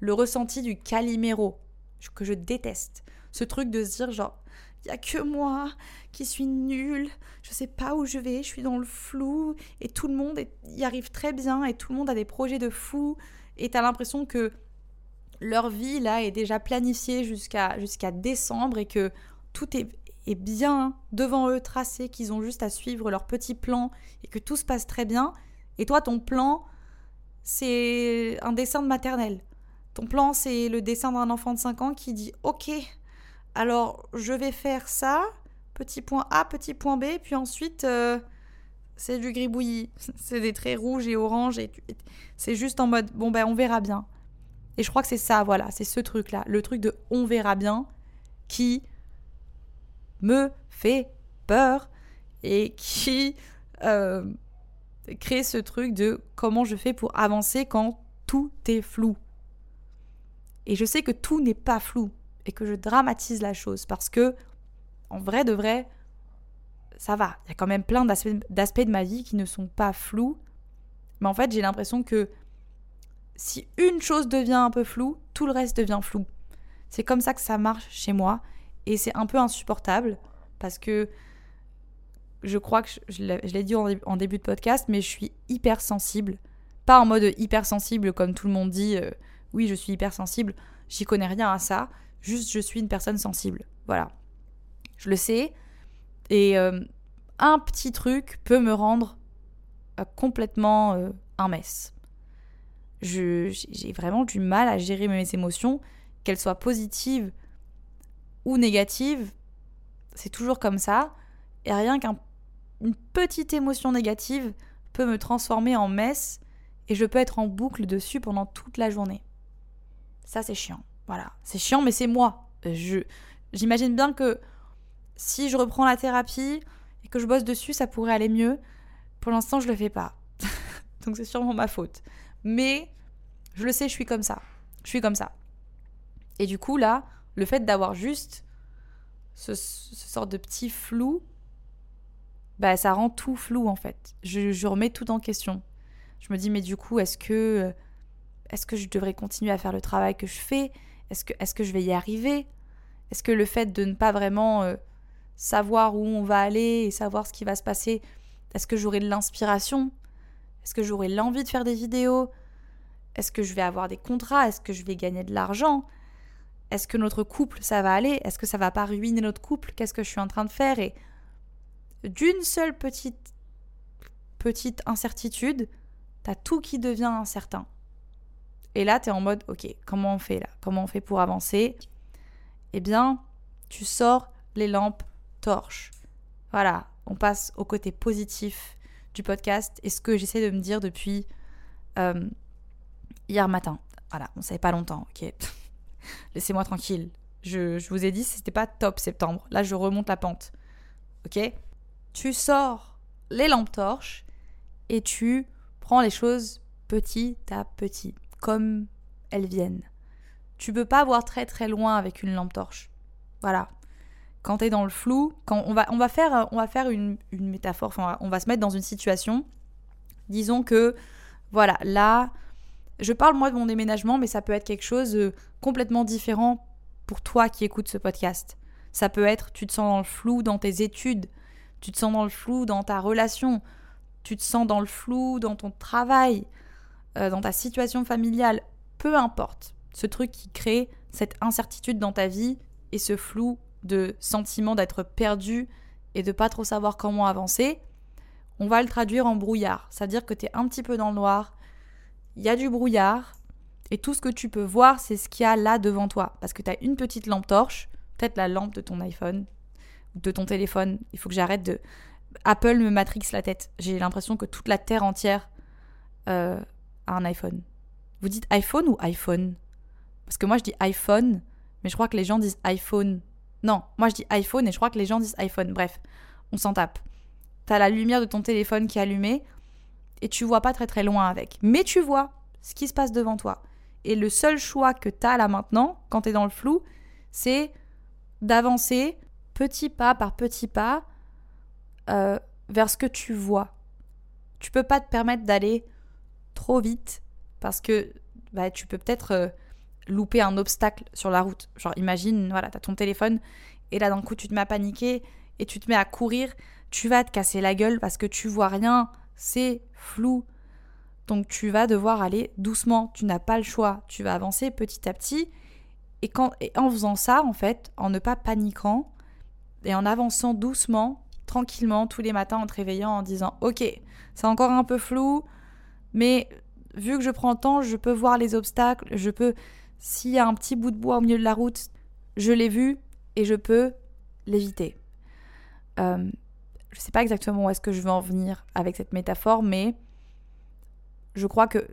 Le ressenti du caliméro, que je déteste. Ce truc de se dire genre, il y a que moi qui suis nulle, je sais pas où je vais, je suis dans le flou, et tout le monde y arrive très bien, et tout le monde a des projets de fou, et t'as l'impression que leur vie là est déjà planifiée jusqu'à jusqu'à décembre et que tout est, est bien devant eux tracé, qu'ils ont juste à suivre leur petit plan et que tout se passe très bien. Et toi, ton plan, c'est un dessin de maternelle. Ton plan, c'est le dessin d'un enfant de 5 ans qui dit Ok, alors je vais faire ça, petit point A, petit point B, puis ensuite, euh, c'est du gribouillis. c'est des traits rouges et oranges, et c'est juste en mode Bon, ben, on verra bien. Et je crois que c'est ça, voilà, c'est ce truc-là, le truc de on verra bien qui me fait peur et qui. Euh, créer ce truc de comment je fais pour avancer quand tout est flou. Et je sais que tout n'est pas flou et que je dramatise la chose parce que, en vrai de vrai, ça va. Il y a quand même plein d'aspects de ma vie qui ne sont pas flous. Mais en fait, j'ai l'impression que si une chose devient un peu floue, tout le reste devient flou. C'est comme ça que ça marche chez moi. Et c'est un peu insupportable parce que je crois que je, l'ai dit en, début de podcast, mais je suis hyper sensible. Pas en mode hyper sensible comme tout le monde dit, euh, Oui, je suis hypersensible, j'y connais rien à ça, juste je suis une personne sensible. Voilà. Je le sais. Et euh, un petit truc peut me rendre euh, complètement un mess. J'ai vraiment du mal à gérer mes émotions, qu'elles soient positives ou négatives. C'est toujours comme ça. Et rien qu'une petite émotion négative peut me transformer en mess et je peux être en boucle dessus pendant toute la journée. Ça, c'est chiant. Voilà. C'est chiant, mais c'est moi. J'imagine bien que si je reprends la thérapie et que je bosse dessus, ça pourrait aller mieux. Pour l'instant, je le fais pas. Donc c'est sûrement ma faute. Mais je le sais, je suis comme ça. Je suis comme ça. Et du coup, là, le fait d'avoir juste ce, ce, sort de petit flou, bah, ça rend tout flou en fait. Je, je remets tout en question. Je me dis, mais du coup, est-ce que, est-ce que je devrais continuer à faire le travail que je fais? Est-ce que, est que je vais y arriver? Est-ce que le fait de ne pas vraiment euh, savoir où on va aller et savoir ce qui va se passer, est-ce que j'aurai de l'inspiration? Est-ce que j'aurai l'envie de faire des vidéos? Est-ce que je vais avoir des contrats? Est-ce que je vais gagner de l'argent? Est-ce que notre couple, ça va aller? Est-ce que ça va pas ruiner notre couple? Qu'est-ce que je suis en train de faire? Et d'une seule petite petite incertitude, t'as tout qui devient incertain. Et là, tu es en mode, ok, comment on fait là? Comment on fait pour avancer? Eh bien, tu sors les lampes torches. Voilà, on passe au côté positif du podcast et ce que j'essaie de me dire depuis euh, hier matin. Voilà, on savait pas longtemps, ok? Laissez-moi tranquille. Je, je, vous ai dit, c'était pas top septembre. Là, je remonte la pente. Ok? Tu sors les lampes torches et tu prends les choses petit à petit, comme elles viennent. Tu peux pas voir très très loin avec une lampe torche. Voilà quand tu es dans le flou, quand on va, on va faire, on va faire une, métaphore, enfin, on va se mettre dans une situation, disons que, voilà, là, je parle moi de mon déménagement, mais ça peut être quelque chose de complètement différent pour toi qui écoutes ce podcast. Ça peut être, tu te sens dans le flou dans tes études, tu te sens dans le flou dans ta relation, tu te sens dans le flou dans ton travail, euh, dans ta situation familiale, peu importe. Ce truc qui crée cette incertitude dans ta vie et ce flou de sentiment d'être perdu et de pas trop savoir comment avancer, on va le traduire en brouillard. C'est-à-dire que tu es un petit peu dans le noir, il y a du brouillard, et tout ce que tu peux voir, c'est ce qu'il y a là devant toi. Parce que tu as une petite lampe torche, peut-être la lampe de ton iPhone, de ton téléphone. Il faut que j'arrête de... Apple me matrix la tête. J'ai l'impression que toute la Terre entière euh, a un iPhone. Vous dites iPhone ou iPhone? Parce que moi je dis iPhone, mais je crois que les gens disent iPhone. Non, moi je dis iPhone et je crois que les gens disent iPhone. Bref, on s'en tape. T'as la lumière de ton téléphone qui est allumée et tu vois pas très très loin avec. Mais tu vois ce qui se passe devant toi. Et le seul choix que t'as là maintenant, quand t'es dans le flou, c'est d'avancer petit pas par petit pas euh, vers ce que tu vois. Tu peux pas te permettre d'aller trop vite parce que bah, tu peux peut-être euh, louper un obstacle sur la route. Genre, imagine, voilà, t'as ton téléphone et là d'un coup tu te mets à paniquer et tu te mets à courir, tu vas te casser la gueule parce que tu vois rien, c'est flou. Donc tu vas devoir aller doucement, tu n'as pas le choix, tu vas avancer petit à petit. Et, quand, et en faisant ça, en fait, en ne pas paniquant et en avançant doucement, tranquillement, tous les matins en te réveillant en disant Ok, c'est encore un peu flou, mais vu que je prends le temps, je peux voir les obstacles, je peux s'il y a un petit bout de bois au milieu de la route, je l'ai vu et je peux l'éviter. Euh, je sais pas exactement où est-ce que je veux en venir avec cette métaphore, mais je crois que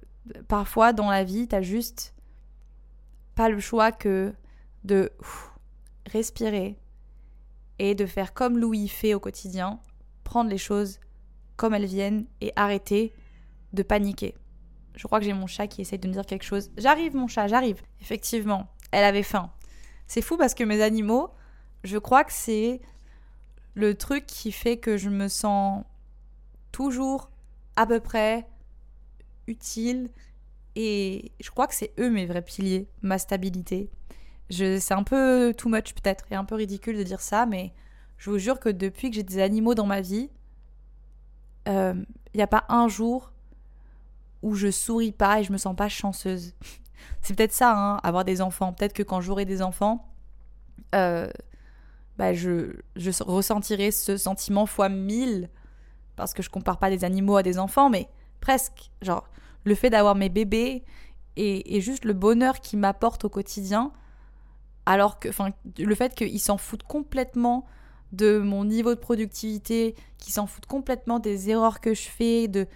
parfois dans la vie, tu n'as juste pas le choix que de respirer et de faire comme Louis fait au quotidien, prendre les choses comme elles viennent et arrêter de paniquer. Je crois que j'ai mon chat qui essaye de me dire quelque chose. J'arrive, mon chat, j'arrive. Effectivement, elle avait faim. C'est fou parce que mes animaux, je crois que c'est le truc qui fait que je me sens toujours à peu près utile. Et je crois que c'est eux mes vrais piliers, ma stabilité. C'est un peu too much peut-être et un peu ridicule de dire ça, mais je vous jure que depuis que j'ai des animaux dans ma vie, il euh, n'y a pas un jour où je souris pas et je me sens pas chanceuse. c'est peut-être ça, hein, avoir des enfants. Peut-être que quand j'aurai des enfants, euh, bah, je, je ressentirai ce sentiment fois mille. Parce que je compare pas des animaux à des enfants, mais presque. Genre, le fait d'avoir mes bébés et, et, juste le bonheur qu'ils m'apportent au quotidien, alors que, enfin, le fait qu'ils s'en foutent complètement de mon niveau de productivité, qu'ils s'en foutent complètement des erreurs que je fais, de,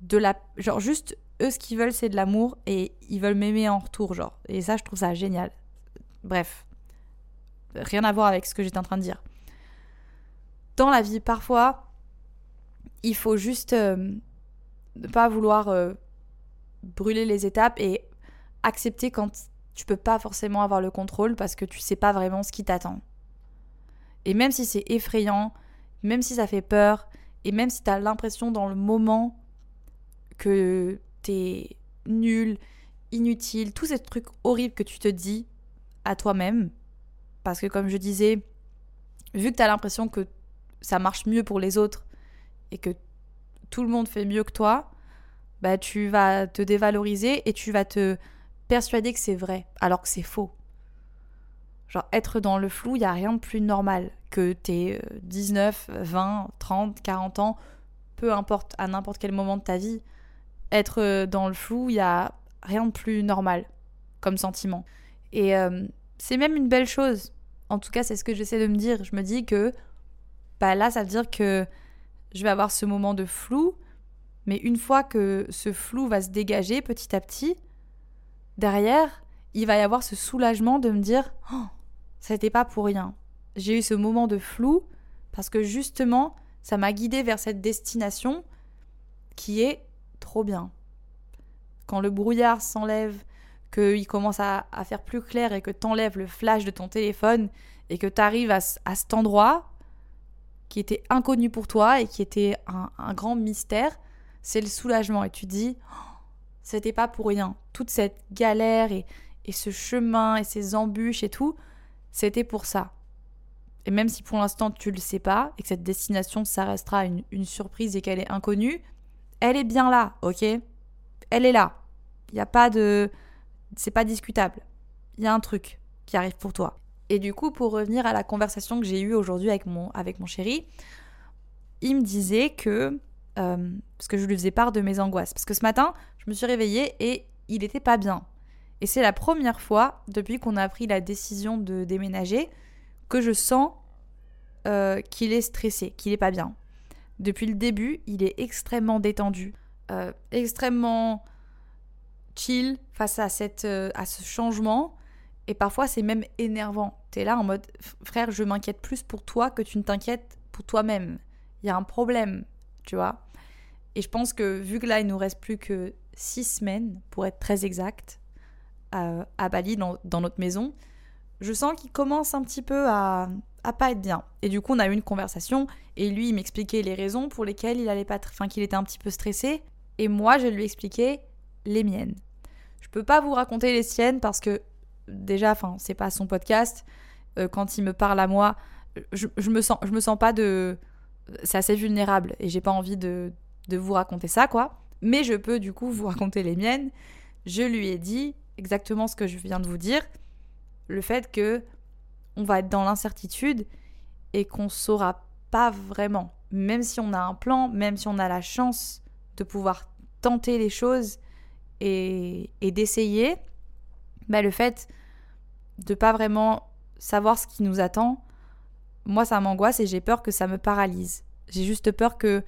de la. Genre, juste, eux, ce qu'ils veulent, c'est de l'amour et ils veulent m'aimer en retour, genre. Et ça, je trouve ça génial. Bref. Rien à voir avec ce que j'étais en train de dire. Dans la vie, parfois, il faut juste euh, ne pas vouloir euh, brûler les étapes et accepter quand tu peux pas forcément avoir le contrôle parce que tu sais pas vraiment ce qui t'attend. Et même si c'est effrayant, même si ça fait peur, et même si tu as l'impression dans le moment que t'es nul, inutile, tous ces trucs horribles que tu te dis à toi-même, parce que comme je disais, vu que tu as l'impression que ça marche mieux pour les autres et que tout le monde fait mieux que toi, bah tu vas te dévaloriser et tu vas te persuader que c'est vrai alors que c'est faux. Genre être dans le flou, il y a rien de plus normal que t'es 19, 20, 30, 40 ans, peu importe à n'importe quel moment de ta vie, être euh, dans le flou, il y a rien de plus normal comme sentiment. Et euh, c'est même une belle chose. En tout cas, c'est ce que j'essaie de me dire. Je me dis que bah là, ça veut dire que je vais avoir ce moment de flou, mais une fois que ce flou va se dégager petit à petit, derrière, il va y avoir ce soulagement de me dire oh, ça n'était pas pour rien. J'ai eu ce moment de flou parce que justement, ça m'a guidé vers cette destination qui est trop bien. Quand le brouillard s'enlève, qu'il commence à, faire plus clair et que t'enlèves le flash de ton téléphone et que t'arrives à, à cet endroit qui était inconnu pour toi et qui était un, grand mystère, c'est le soulagement. Et tu dis, oh, c'était pas pour rien. Toute cette galère et, ce chemin et ces embûches et tout, c'était pour ça. Et même si pour l'instant tu le sais pas et que cette destination ça restera une, une surprise et qu'elle est inconnue, elle est bien là, ok? Elle est là. Il n'y a pas de c'est pas discutable. Il y a un truc qui arrive pour toi. Et du coup, pour revenir à la conversation que j'ai eue aujourd'hui avec mon, avec mon chéri, il me disait que. Euh, parce que je lui faisais part de mes angoisses. Parce que ce matin, je me suis réveillée et il était pas bien. Et c'est la première fois depuis qu'on a pris la décision de déménager que je sens euh, qu'il est stressé, qu'il est pas bien. Depuis le début, il est extrêmement détendu, euh, extrêmement chill face à, cette, euh, à ce changement. Et parfois, c'est même énervant. Tu es là en mode, frère, je m'inquiète plus pour toi que tu ne t'inquiètes pour toi-même. Il y a un problème, tu vois. Et je pense que vu que là, il nous reste plus que six semaines, pour être très exact, à, à Bali, dans, dans, notre maison, je sens qu'il commence un petit peu à, à pas être bien. Et du coup, on a eu une conversation et lui, il m'expliquait les raisons pour lesquelles il allait pas, enfin, qu'il était un petit peu stressé. Et moi, je lui expliquais les miennes. Je peux pas vous raconter les siennes parce que déjà, enfin, c'est pas son podcast. Euh, quand il me parle à moi, je, je, me sens, je me sens pas de, c'est assez vulnérable et j'ai pas envie de, de vous raconter ça, quoi. Mais je peux du coup vous raconter les miennes. Je lui ai dit exactement ce que je viens de vous dire, le fait que on va être dans l'incertitude et qu'on saura pas vraiment. Même si on a un plan, même si on a la chance de pouvoir tenter les choses et, d'essayer, bah le fait de pas vraiment savoir ce qui nous attend, moi ça m'angoisse et j'ai peur que ça me paralyse. J'ai juste peur que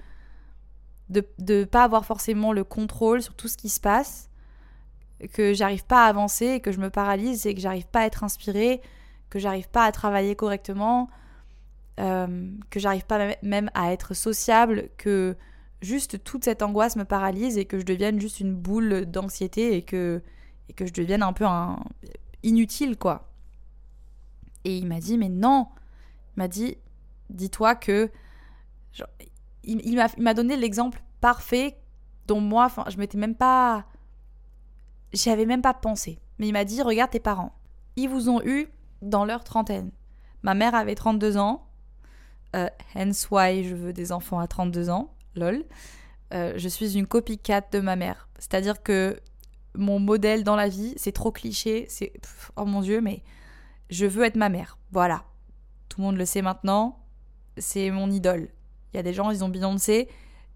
de ne pas avoir forcément le contrôle sur tout ce qui se passe, que j'arrive pas à avancer que je me paralyse et que j'arrive pas à être inspirée, que j'arrive pas à travailler correctement, euh, que j'arrive pas même à être sociable, que juste toute cette angoisse me paralyse et que je devienne juste une boule d'anxiété et que, et que je devienne un peu un, inutile, quoi. Et il m'a dit, mais non, il m'a dit, dis-toi que... Il, il m'a donné l'exemple parfait dont moi, je m'étais même pas... J'y avais même pas pensé. Mais il m'a dit, regarde tes parents. Ils vous ont eu dans leur trentaine. Ma mère avait 32 ans, euh, hence why je veux des enfants à 32 ans, lol. Euh, je suis une copycat de ma mère. C'est-à-dire que mon modèle dans la vie. C'est trop cliché. C'est oh mon dieu, mais je veux être ma mère. Voilà. Tout le monde le sait maintenant. C'est mon idole. Il y a des gens, ils ont Beyoncé.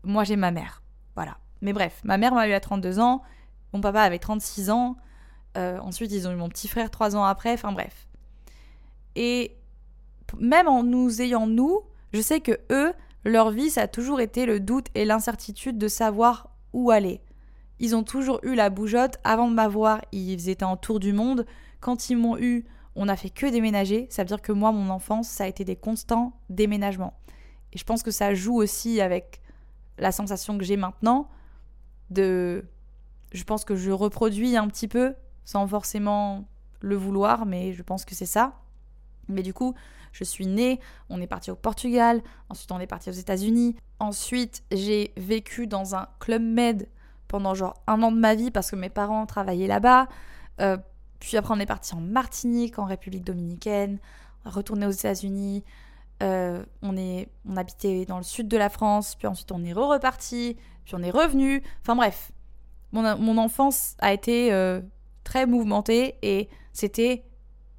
Moi, j'ai ma mère. Voilà. Mais bref, ma mère m'a eu à 32 ans. Mon papa avait 36 ans. Euh, ensuite, ils ont eu mon petit frère 3 ans après. Enfin bref. Et même en nous ayant nous, je sais que eux, leur vie, ça a toujours été le doute et l'incertitude de savoir où aller. Ils ont toujours eu la bougeotte. Avant de m'avoir, ils étaient en tour du monde. Quand ils m'ont eu, on n'a fait que déménager. Ça veut dire que moi, mon enfance, ça a été des constants déménagements. Et je pense que ça joue aussi avec la sensation que j'ai maintenant de... Je pense que je reproduis un petit peu, sans forcément le vouloir, mais je pense que c'est ça. Mais du coup, je suis née, on est parti au Portugal, ensuite on est parti aux États-Unis. Ensuite, j'ai vécu dans un club med pendant genre un an de ma vie parce que mes parents travaillaient là-bas. Euh, puis après, on est parti en Martinique, en République dominicaine, retourné aux États-Unis. Euh, on, est, on habitait dans le sud de la France, puis ensuite on est re-reparti, puis on est revenu. Enfin bref, mon, mon enfance a été euh, très mouvementée et c'était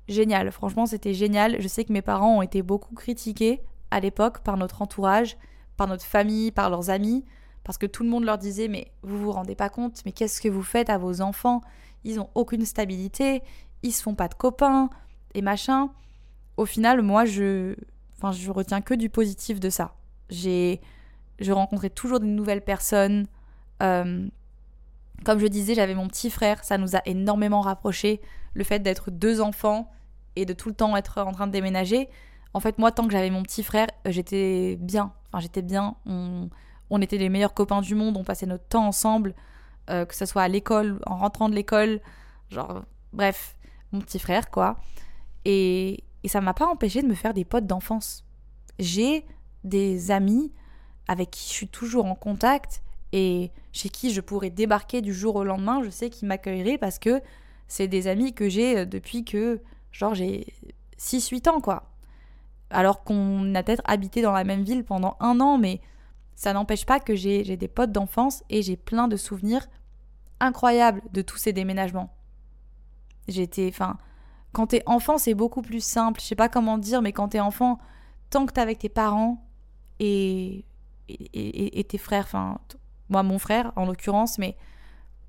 génial. Franchement, c'était génial. Je sais que mes parents ont été beaucoup critiqués à l'époque par notre entourage, par notre famille, par leurs amis, parce que tout le monde leur disait mais vous vous rendez pas compte, mais qu'est-ce que vous faites à vos enfants? Ils ont aucune stabilité, ils se font pas de copains et machin. Au final, moi je enfin je retiens que du positif de ça. J'ai je rencontrais toujours des nouvelles personnes. Euh, comme je disais, j'avais mon petit frère, ça nous a énormément rapprochés. Le fait d'être deux enfants, et de tout le temps être en train de déménager, en fait, moi, tant que j'avais mon petit frère, euh, j'étais bien. Enfin, j'étais bien. On, on, était les meilleurs copains du monde. On passait notre temps ensemble, euh, que ce soit à l'école, en rentrant de l'école. Genre, bref, mon petit frère, quoi. Et, et ça m'a pas empêché de me faire des potes d'enfance. J'ai des amis avec qui je suis toujours en contact et chez qui je pourrais débarquer du jour au lendemain. Je sais qu'ils m'accueilleraient parce que c'est des amis que j'ai euh, depuis que Genre, j'ai 6-8 ans, quoi. Alors qu'on a peut-être habité dans la même ville pendant un an, mais ça n'empêche pas que j'ai des potes d'enfance et j'ai plein de souvenirs incroyables de tous ces déménagements. J'étais. Enfin, quand t'es enfant, c'est beaucoup plus simple. Je sais pas comment dire, mais quand t'es enfant, tant que t'es avec tes parents et, et, tes frères, enfin, moi, mon frère en l'occurrence, mais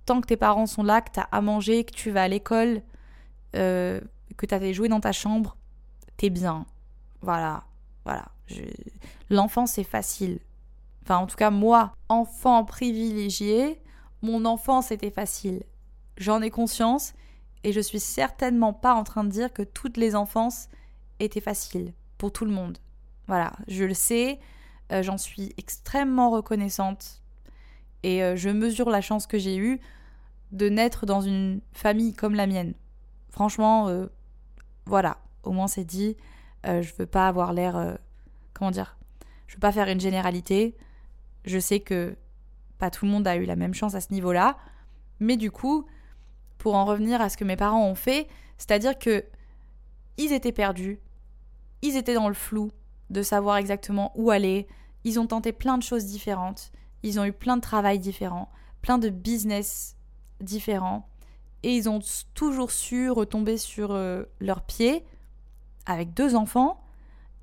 tant que tes parents sont là, que t'as à manger, que tu vas à l'école, euh, que tu avais joué dans ta chambre, t'es bien. Voilà, voilà. L'enfance, c'est facile. Enfin, en tout cas, moi, enfant privilégié, mon enfance était facile. J'en ai conscience et je suis certainement pas en train de dire que toutes les enfances étaient faciles pour tout le monde. Voilà, je le sais, euh, j'en suis extrêmement reconnaissante et euh, je mesure la chance que j'ai eue de naître dans une famille comme la mienne. Franchement, euh, voilà, au moins c'est dit. Euh, je veux pas avoir l'air. Euh, comment dire Je veux pas faire une généralité. Je sais que pas tout le monde a eu la même chance à ce niveau-là. Mais du coup, pour en revenir à ce que mes parents ont fait, c'est-à-dire que ils étaient perdus, ils étaient dans le flou de savoir exactement où aller, ils ont tenté plein de choses différentes, ils ont eu plein de travail différents, plein de business différents et ils ont toujours su retomber sur euh, leurs pieds avec deux enfants.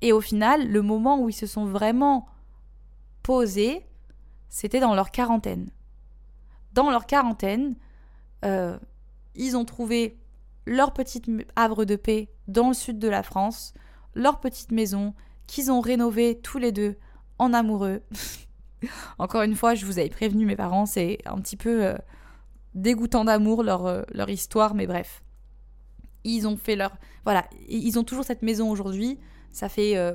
Et au final, le moment où ils se sont vraiment posés, c'était dans leur quarantaine. Dans leur quarantaine, euh, ils ont trouvé leur petite havre de paix dans le sud de la France, leur petite maison qu'ils ont rénovée tous les deux en amoureux. Encore une fois, je vous avais prévenu mes parents, c'est un petit peu euh, dégoûtant d'amour leur, euh, leur histoire, mais bref. Ils ont fait leur... Voilà, ils ont toujours cette maison aujourd'hui. Ça fait euh,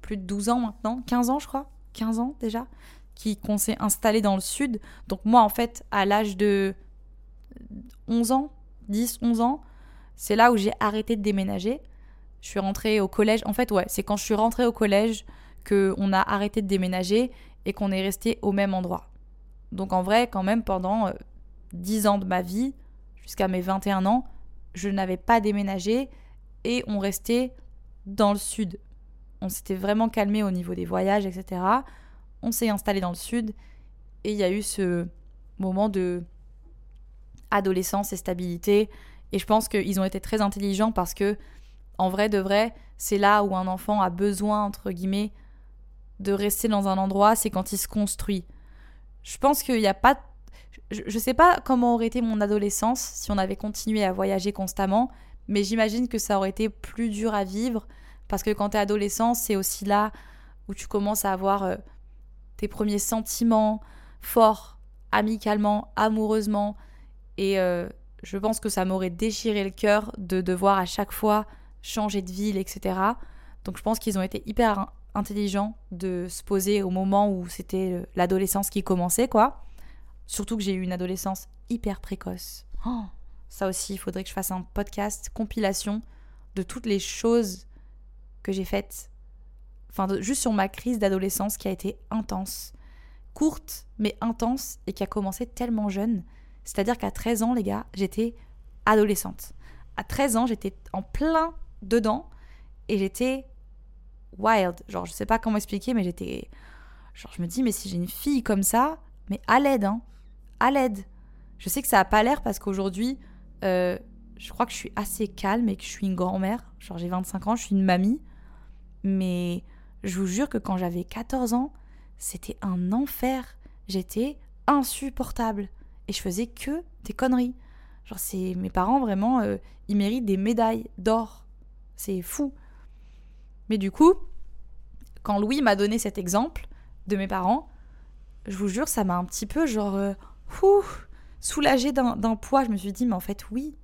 plus de 12 ans maintenant, 15 ans je crois, 15 ans déjà, qu'on s'est installé dans le sud. Donc moi en fait, à l'âge de 11 ans, 10, 11 ans, c'est là où j'ai arrêté de déménager. Je suis rentrée au collège. En fait, ouais, c'est quand je suis rentrée au collège qu'on a arrêté de déménager et qu'on est resté au même endroit. Donc en vrai, quand même, pendant euh, 10 ans de ma vie, jusqu'à mes 21 ans, je n'avais pas déménagé et on restait dans le sud. On s'était vraiment calmé au niveau des voyages, etc. On s'est installé dans le sud et il y a eu ce moment de adolescence et stabilité. Et je pense qu'ils ont été très intelligents parce que, en vrai de vrai, c'est là où un enfant a besoin, entre guillemets, de rester dans un endroit, c'est quand il se construit. Je pense qu'il n'y a pas. Je ne sais pas comment aurait été mon adolescence si on avait continué à voyager constamment, mais j'imagine que ça aurait été plus dur à vivre parce que quand tu es adolescent, c'est aussi là où tu commences à avoir euh, tes premiers sentiments forts, amicalement, amoureusement. Et euh, je pense que ça m'aurait déchiré le cœur de devoir à chaque fois changer de ville, etc. Donc je pense qu'ils ont été hyper intelligents de se poser au moment où c'était euh, l'adolescence qui commençait, quoi. Surtout que j'ai eu une adolescence hyper précoce. Oh, ça aussi, il faudrait que je fasse un podcast compilation de toutes les choses que j'ai faites. Enfin, juste sur ma crise d'adolescence qui a été intense. Courte, mais intense, et qui a commencé tellement jeune. C'est-à-dire qu'à 13 ans, les gars, j'étais adolescente. À 13 ans, j'étais en plein dedans et j'étais wild. Genre, je sais pas comment expliquer, mais j'étais. Genre, je me dis, mais si j'ai une fille comme ça, mais à l'aide, hein. À l'aide. Je sais que ça a pas l'air parce qu'aujourd'hui, euh, je crois que je suis assez calme et que je suis une grand-mère. Genre, j'ai 25 ans, je suis une mamie. Mais je vous jure que quand j'avais 14 ans, c'était un enfer. J'étais insupportable. Et je faisais que des conneries. Genre, c'est mes parents, vraiment, euh, ils méritent des médailles d'or. C'est fou. Mais du coup, quand Louis m'a donné cet exemple de mes parents, je vous jure, ça m'a un petit peu, genre, euh, soulagé d'un poids. Je me suis dit, mais en fait, oui.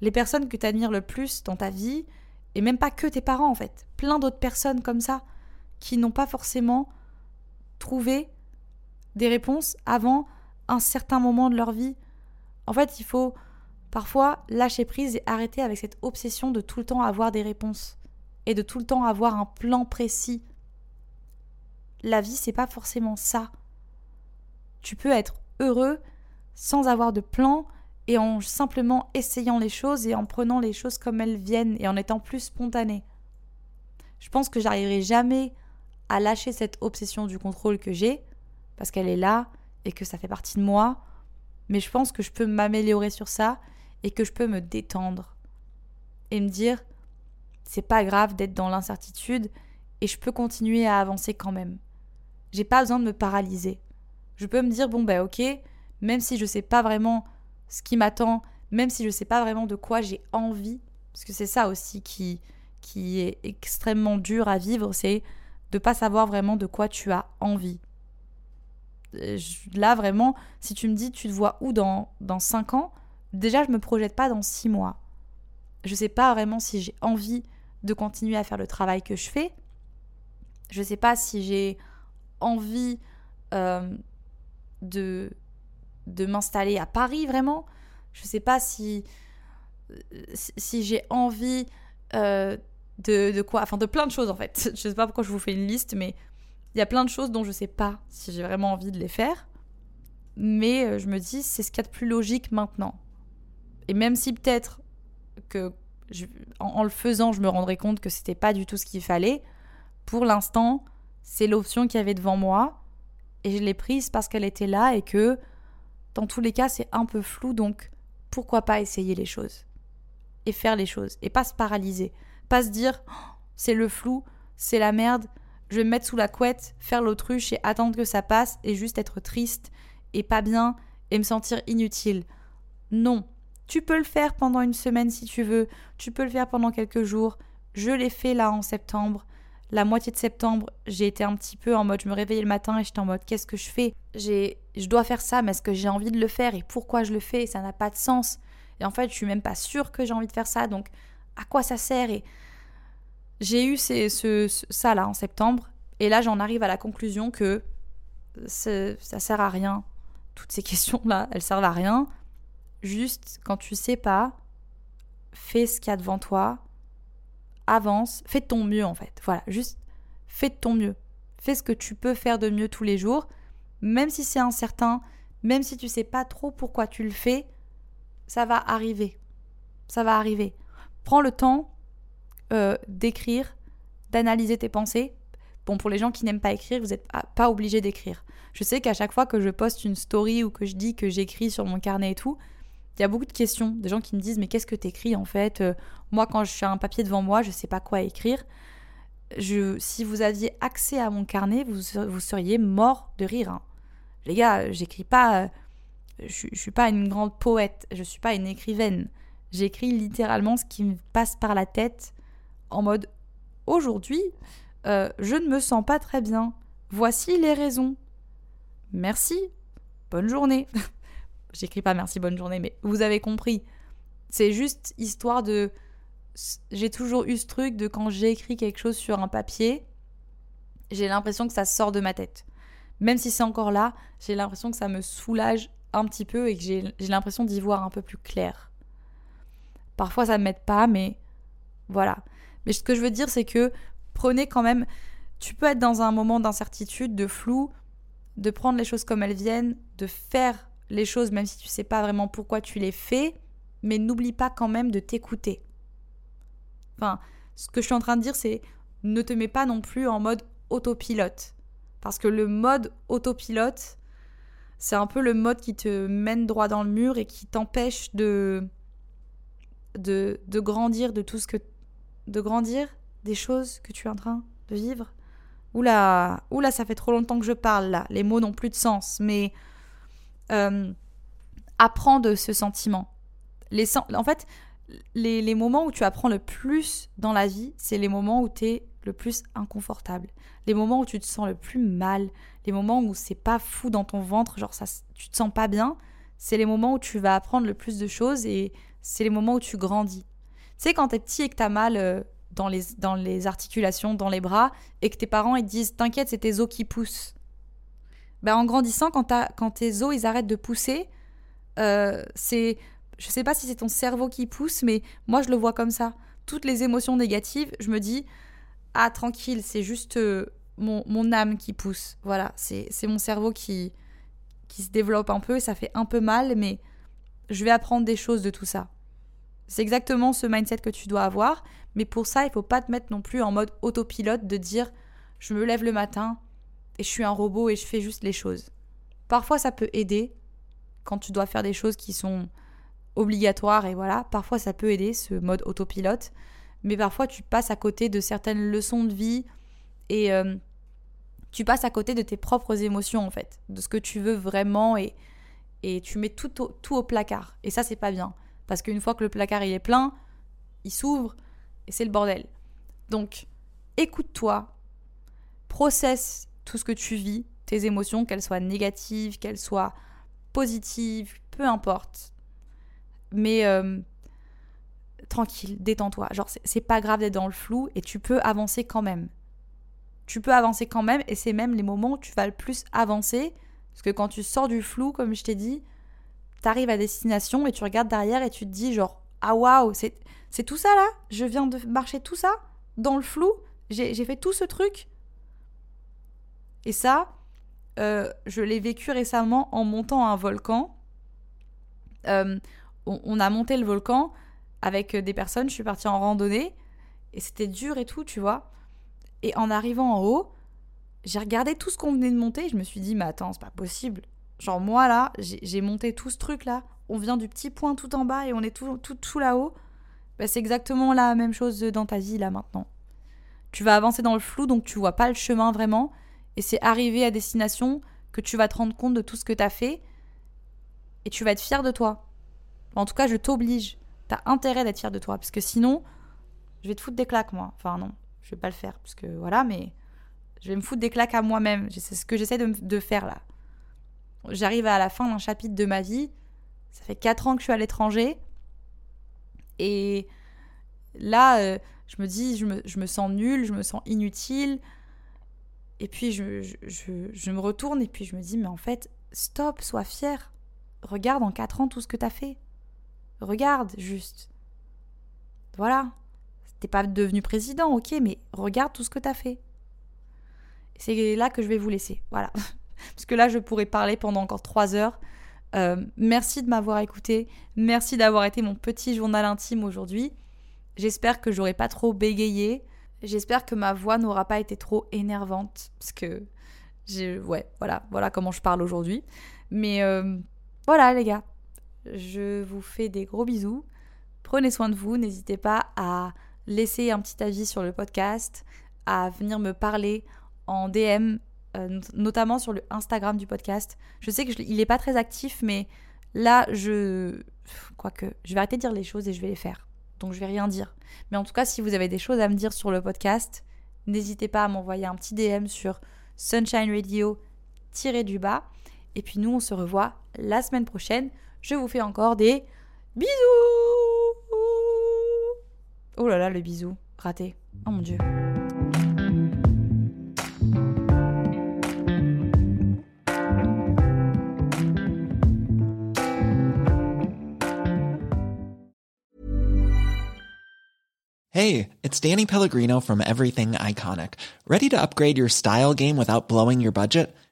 Les personnes que tu admires le plus dans ta vie, et même pas que tes parents en fait, plein d'autres personnes comme ça, qui n'ont pas forcément trouvé des réponses avant un certain moment de leur vie. En fait, il faut parfois lâcher prise et arrêter avec cette obsession de tout le temps avoir des réponses et de tout le temps avoir un plan précis. La vie, c'est pas forcément ça. Tu peux être heureux sans avoir de plan et en simplement essayant les choses et en prenant les choses comme elles viennent et en étant plus spontané. Je pense que j'arriverai jamais à lâcher cette obsession du contrôle que j'ai parce qu'elle est là et que ça fait partie de moi, mais je pense que je peux m'améliorer sur ça et que je peux me détendre et me dire c'est pas grave d'être dans l'incertitude et je peux continuer à avancer quand même. J'ai pas besoin de me paralyser. Je peux me dire bon ben OK, même si je sais pas vraiment ce qui m'attend, même si je sais pas vraiment de quoi j'ai envie, parce que c'est ça aussi qui, qui est extrêmement dur à vivre, c'est de pas savoir vraiment de quoi tu as envie. Euh, là, vraiment, si tu me dis tu te vois où dans, dans 5 ans, déjà, je me projette pas dans 6 mois. Je sais pas vraiment si j'ai envie de continuer à faire le travail que je fais. Je sais pas si j'ai envie euh, de de m'installer à Paris vraiment. Je sais pas si, si j'ai envie euh, de, de, quoi, enfin de plein de choses en fait. Je sais pas pourquoi je vous fais une liste, mais il y a plein de choses dont je sais pas si j'ai vraiment envie de les faire. Mais euh, je me dis, c'est ce qu'il y a de plus logique maintenant. Et même si peut-être que en, le faisant, je me rendrais compte que c'était pas du tout ce qu'il fallait, pour l'instant, c'est l'option qu'il y avait devant moi. Et je l'ai prise parce qu'elle était là et que dans tous les cas, c'est un peu flou, donc pourquoi pas essayer les choses et faire les choses et pas se paralyser, pas se dire oh, c'est le flou, c'est la merde, je vais me mettre sous la couette, faire l'autruche et attendre que ça passe et juste être triste et pas bien et me sentir inutile. Non, tu peux le faire pendant une semaine si tu veux, tu peux le faire pendant quelques jours. Je l'ai fait là en septembre la moitié de septembre, j'ai été un petit peu en mode, je me réveillais le matin et j'étais en mode, qu'est-ce que je fais? J'ai, Je dois faire ça, mais est-ce que j'ai envie de le faire? Et pourquoi je le fais? Ça n'a pas de sens. Et en fait, je suis même pas sûre que j'ai envie de faire ça, donc à quoi ça sert? Et j'ai eu ces, ce, ça là en septembre, et là j'en arrive à la conclusion que ça sert à rien. Toutes ces questions-là, elles servent à rien. Juste quand tu sais pas, fais ce qu'il y a devant toi, avance, fais ton mieux en fait. Voilà, juste fais ton mieux. Fais ce que tu peux faire de mieux tous les jours, même si c'est incertain, même si tu sais pas trop pourquoi tu le fais, ça va arriver. Ça va arriver. Prends le temps euh, d'écrire, d'analyser tes pensées. Bon, pour les gens qui n'aiment pas écrire, vous n'êtes pas obligé d'écrire. Je sais qu'à chaque fois que je poste une story ou que je dis que j'écris sur mon carnet et tout, il y a beaucoup de questions, des gens qui me disent mais qu'est-ce que t'écris en fait euh, Moi quand je suis un papier devant moi, je sais pas quoi écrire. Si vous aviez accès à mon carnet, vous, vous seriez mort de rire. Hein. Les gars, j'écris pas, euh, je, je suis pas une grande poète, je suis pas une écrivaine. J'écris littéralement ce qui me passe par la tête en mode aujourd'hui, euh, je ne me sens pas très bien. Voici les raisons. Merci. Bonne journée. J'écris pas merci, bonne journée, mais vous avez compris. C'est juste histoire de. J'ai toujours eu ce truc de quand j'écris quelque chose sur un papier, j'ai l'impression que ça sort de ma tête. Même si c'est encore là, j'ai l'impression que ça me soulage un petit peu et que j'ai l'impression d'y voir un peu plus clair. Parfois ça ne m'aide pas, mais voilà. Mais ce que je veux dire, c'est que prenez quand même. Tu peux être dans un moment d'incertitude, de flou, de prendre les choses comme elles viennent, de faire les choses même si tu sais pas vraiment pourquoi tu les fais, mais n'oublie pas quand même de t'écouter. Enfin, ce que je suis en train de dire, c'est ne te mets pas non plus en mode autopilote. Parce que le mode autopilote, c'est un peu le mode qui te mène droit dans le mur et qui t'empêche de, de, grandir de tout ce que. de grandir des choses que tu es en train de vivre. Oula, oula, ça fait trop longtemps que je parle là. Les mots n'ont plus de sens. Mais euh, apprends de ce sentiment. Les, en fait, les, moments où tu apprends le plus dans la vie, c'est les moments où tu es le plus inconfortable. Les moments où tu te sens le plus mal. Les moments où c'est pas fou dans ton ventre, genre ça, tu te sens pas bien. C'est les moments où tu vas apprendre le plus de choses et c'est les moments où tu grandis. Tu sais, quand t'es petit et que t'as mal euh, dans, les, dans les articulations, dans les bras, et que tes parents ils te disent T'inquiète, c'est tes os qui poussent. Ben, en grandissant, quand, quand tes os ils arrêtent de pousser, euh, c'est. Je sais pas si c'est ton cerveau qui pousse, mais moi je le vois comme ça. Toutes les émotions négatives, je me dis Ah, tranquille, c'est juste euh, mon, âme qui pousse. Voilà, c'est mon cerveau qui, qui se développe un peu ça fait un peu mal, mais je vais apprendre des choses de tout ça. C'est exactement ce mindset que tu dois avoir, mais pour ça, il faut pas te mettre non plus en mode autopilote de dire je me lève le matin, et je suis un robot et je fais juste les choses. Parfois ça peut aider quand tu dois faire des choses qui sont obligatoires et voilà, parfois ça peut aider ce mode autopilote, mais parfois tu passes à côté de certaines leçons de vie et euh, tu passes à côté de tes propres émotions en fait, de ce que tu veux vraiment et, et tu mets tout au, tout au placard. Et ça c'est pas bien, parce qu'une fois que le placard il est plein, il s'ouvre et c'est le bordel. Donc écoute-toi, processe tout ce que tu vis, tes émotions, qu'elles soient négatives, qu'elles soient positives, peu importe. Mais euh, tranquille, détends-toi. Genre, c'est pas grave d'être dans le flou et tu peux avancer quand même. Tu peux avancer quand même et c'est même les moments où tu vas le plus avancer. Parce que quand tu sors du flou, comme je t'ai dit, t'arrives à destination et tu regardes derrière et tu te dis genre, ah waouh, c'est tout ça là? Je viens de marcher tout ça dans le flou? J'ai fait tout ce truc? Et ça, euh, je l'ai vécu récemment en montant un volcan. Euh, on, a monté le volcan avec des personnes, je suis partie en randonnée et c'était dur et tout, tu vois. Et en arrivant en haut, j'ai regardé tout ce qu'on venait de monter et je me suis dit, mais attends, c'est pas possible. Genre moi là, j'ai monté tout ce truc là, on vient du petit point tout en bas et on est tout, tout, tout là-haut. Bah, c'est exactement la même chose dans ta vie là maintenant. Tu vas avancer dans le flou donc tu vois pas le chemin vraiment et c'est arrivé à destination que tu vas te rendre compte de tout ce que tu as fait et tu vas être fier de toi. En tout cas, je t'oblige. Tu as intérêt d'être fier de toi parce que sinon, je vais te foutre des claques, moi. Enfin, non, je vais pas le faire parce que voilà, mais je vais me foutre des claques à moi-même. C'est ce que j'essaie de, faire là. J'arrive à la fin d'un chapitre de ma vie. Ça fait 4 ans que je suis à l'étranger. Et là, euh, je me dis, je me, je me sens nulle, je me sens inutile. Et puis je, je, me retourne et puis je me dis, mais en fait, stop, sois fier. Regarde en 4 ans tout ce que t'as fait. Regarde juste. Voilà. T'es pas devenu président, ok, mais regarde tout ce que t'as fait. C'est là que je vais vous laisser. Voilà. Parce que là, je pourrais parler pendant encore 3 heures. Euh, merci de m'avoir écouté. Merci d'avoir été mon petit journal intime aujourd'hui. J'espère que j'aurai pas trop bégayé. J'espère que ma voix n'aura pas été trop énervante parce que ouais, voilà, voilà comment je parle aujourd'hui. Mais euh, voilà les gars, je vous fais des gros bisous. Prenez soin de vous, n'hésitez pas à laisser un petit avis sur le podcast, à venir me parler en DM, euh, notamment sur le Instagram du podcast. Je sais qu'il n'est pas très actif, mais là, je... Quoique, je vais arrêter de dire les choses et je vais les faire. Donc je vais rien dire. Mais en tout cas, si vous avez des choses à me dire sur le podcast, n'hésitez pas à m'envoyer un petit DM sur Sunshine Radio du bas. Et puis nous, on se revoit la semaine prochaine. Je vous fais encore des bisous. Oh là là, le bisou raté. Oh mon dieu. Hey, it's Danny Pellegrino from Everything Iconic. Ready to upgrade your style game without blowing your budget?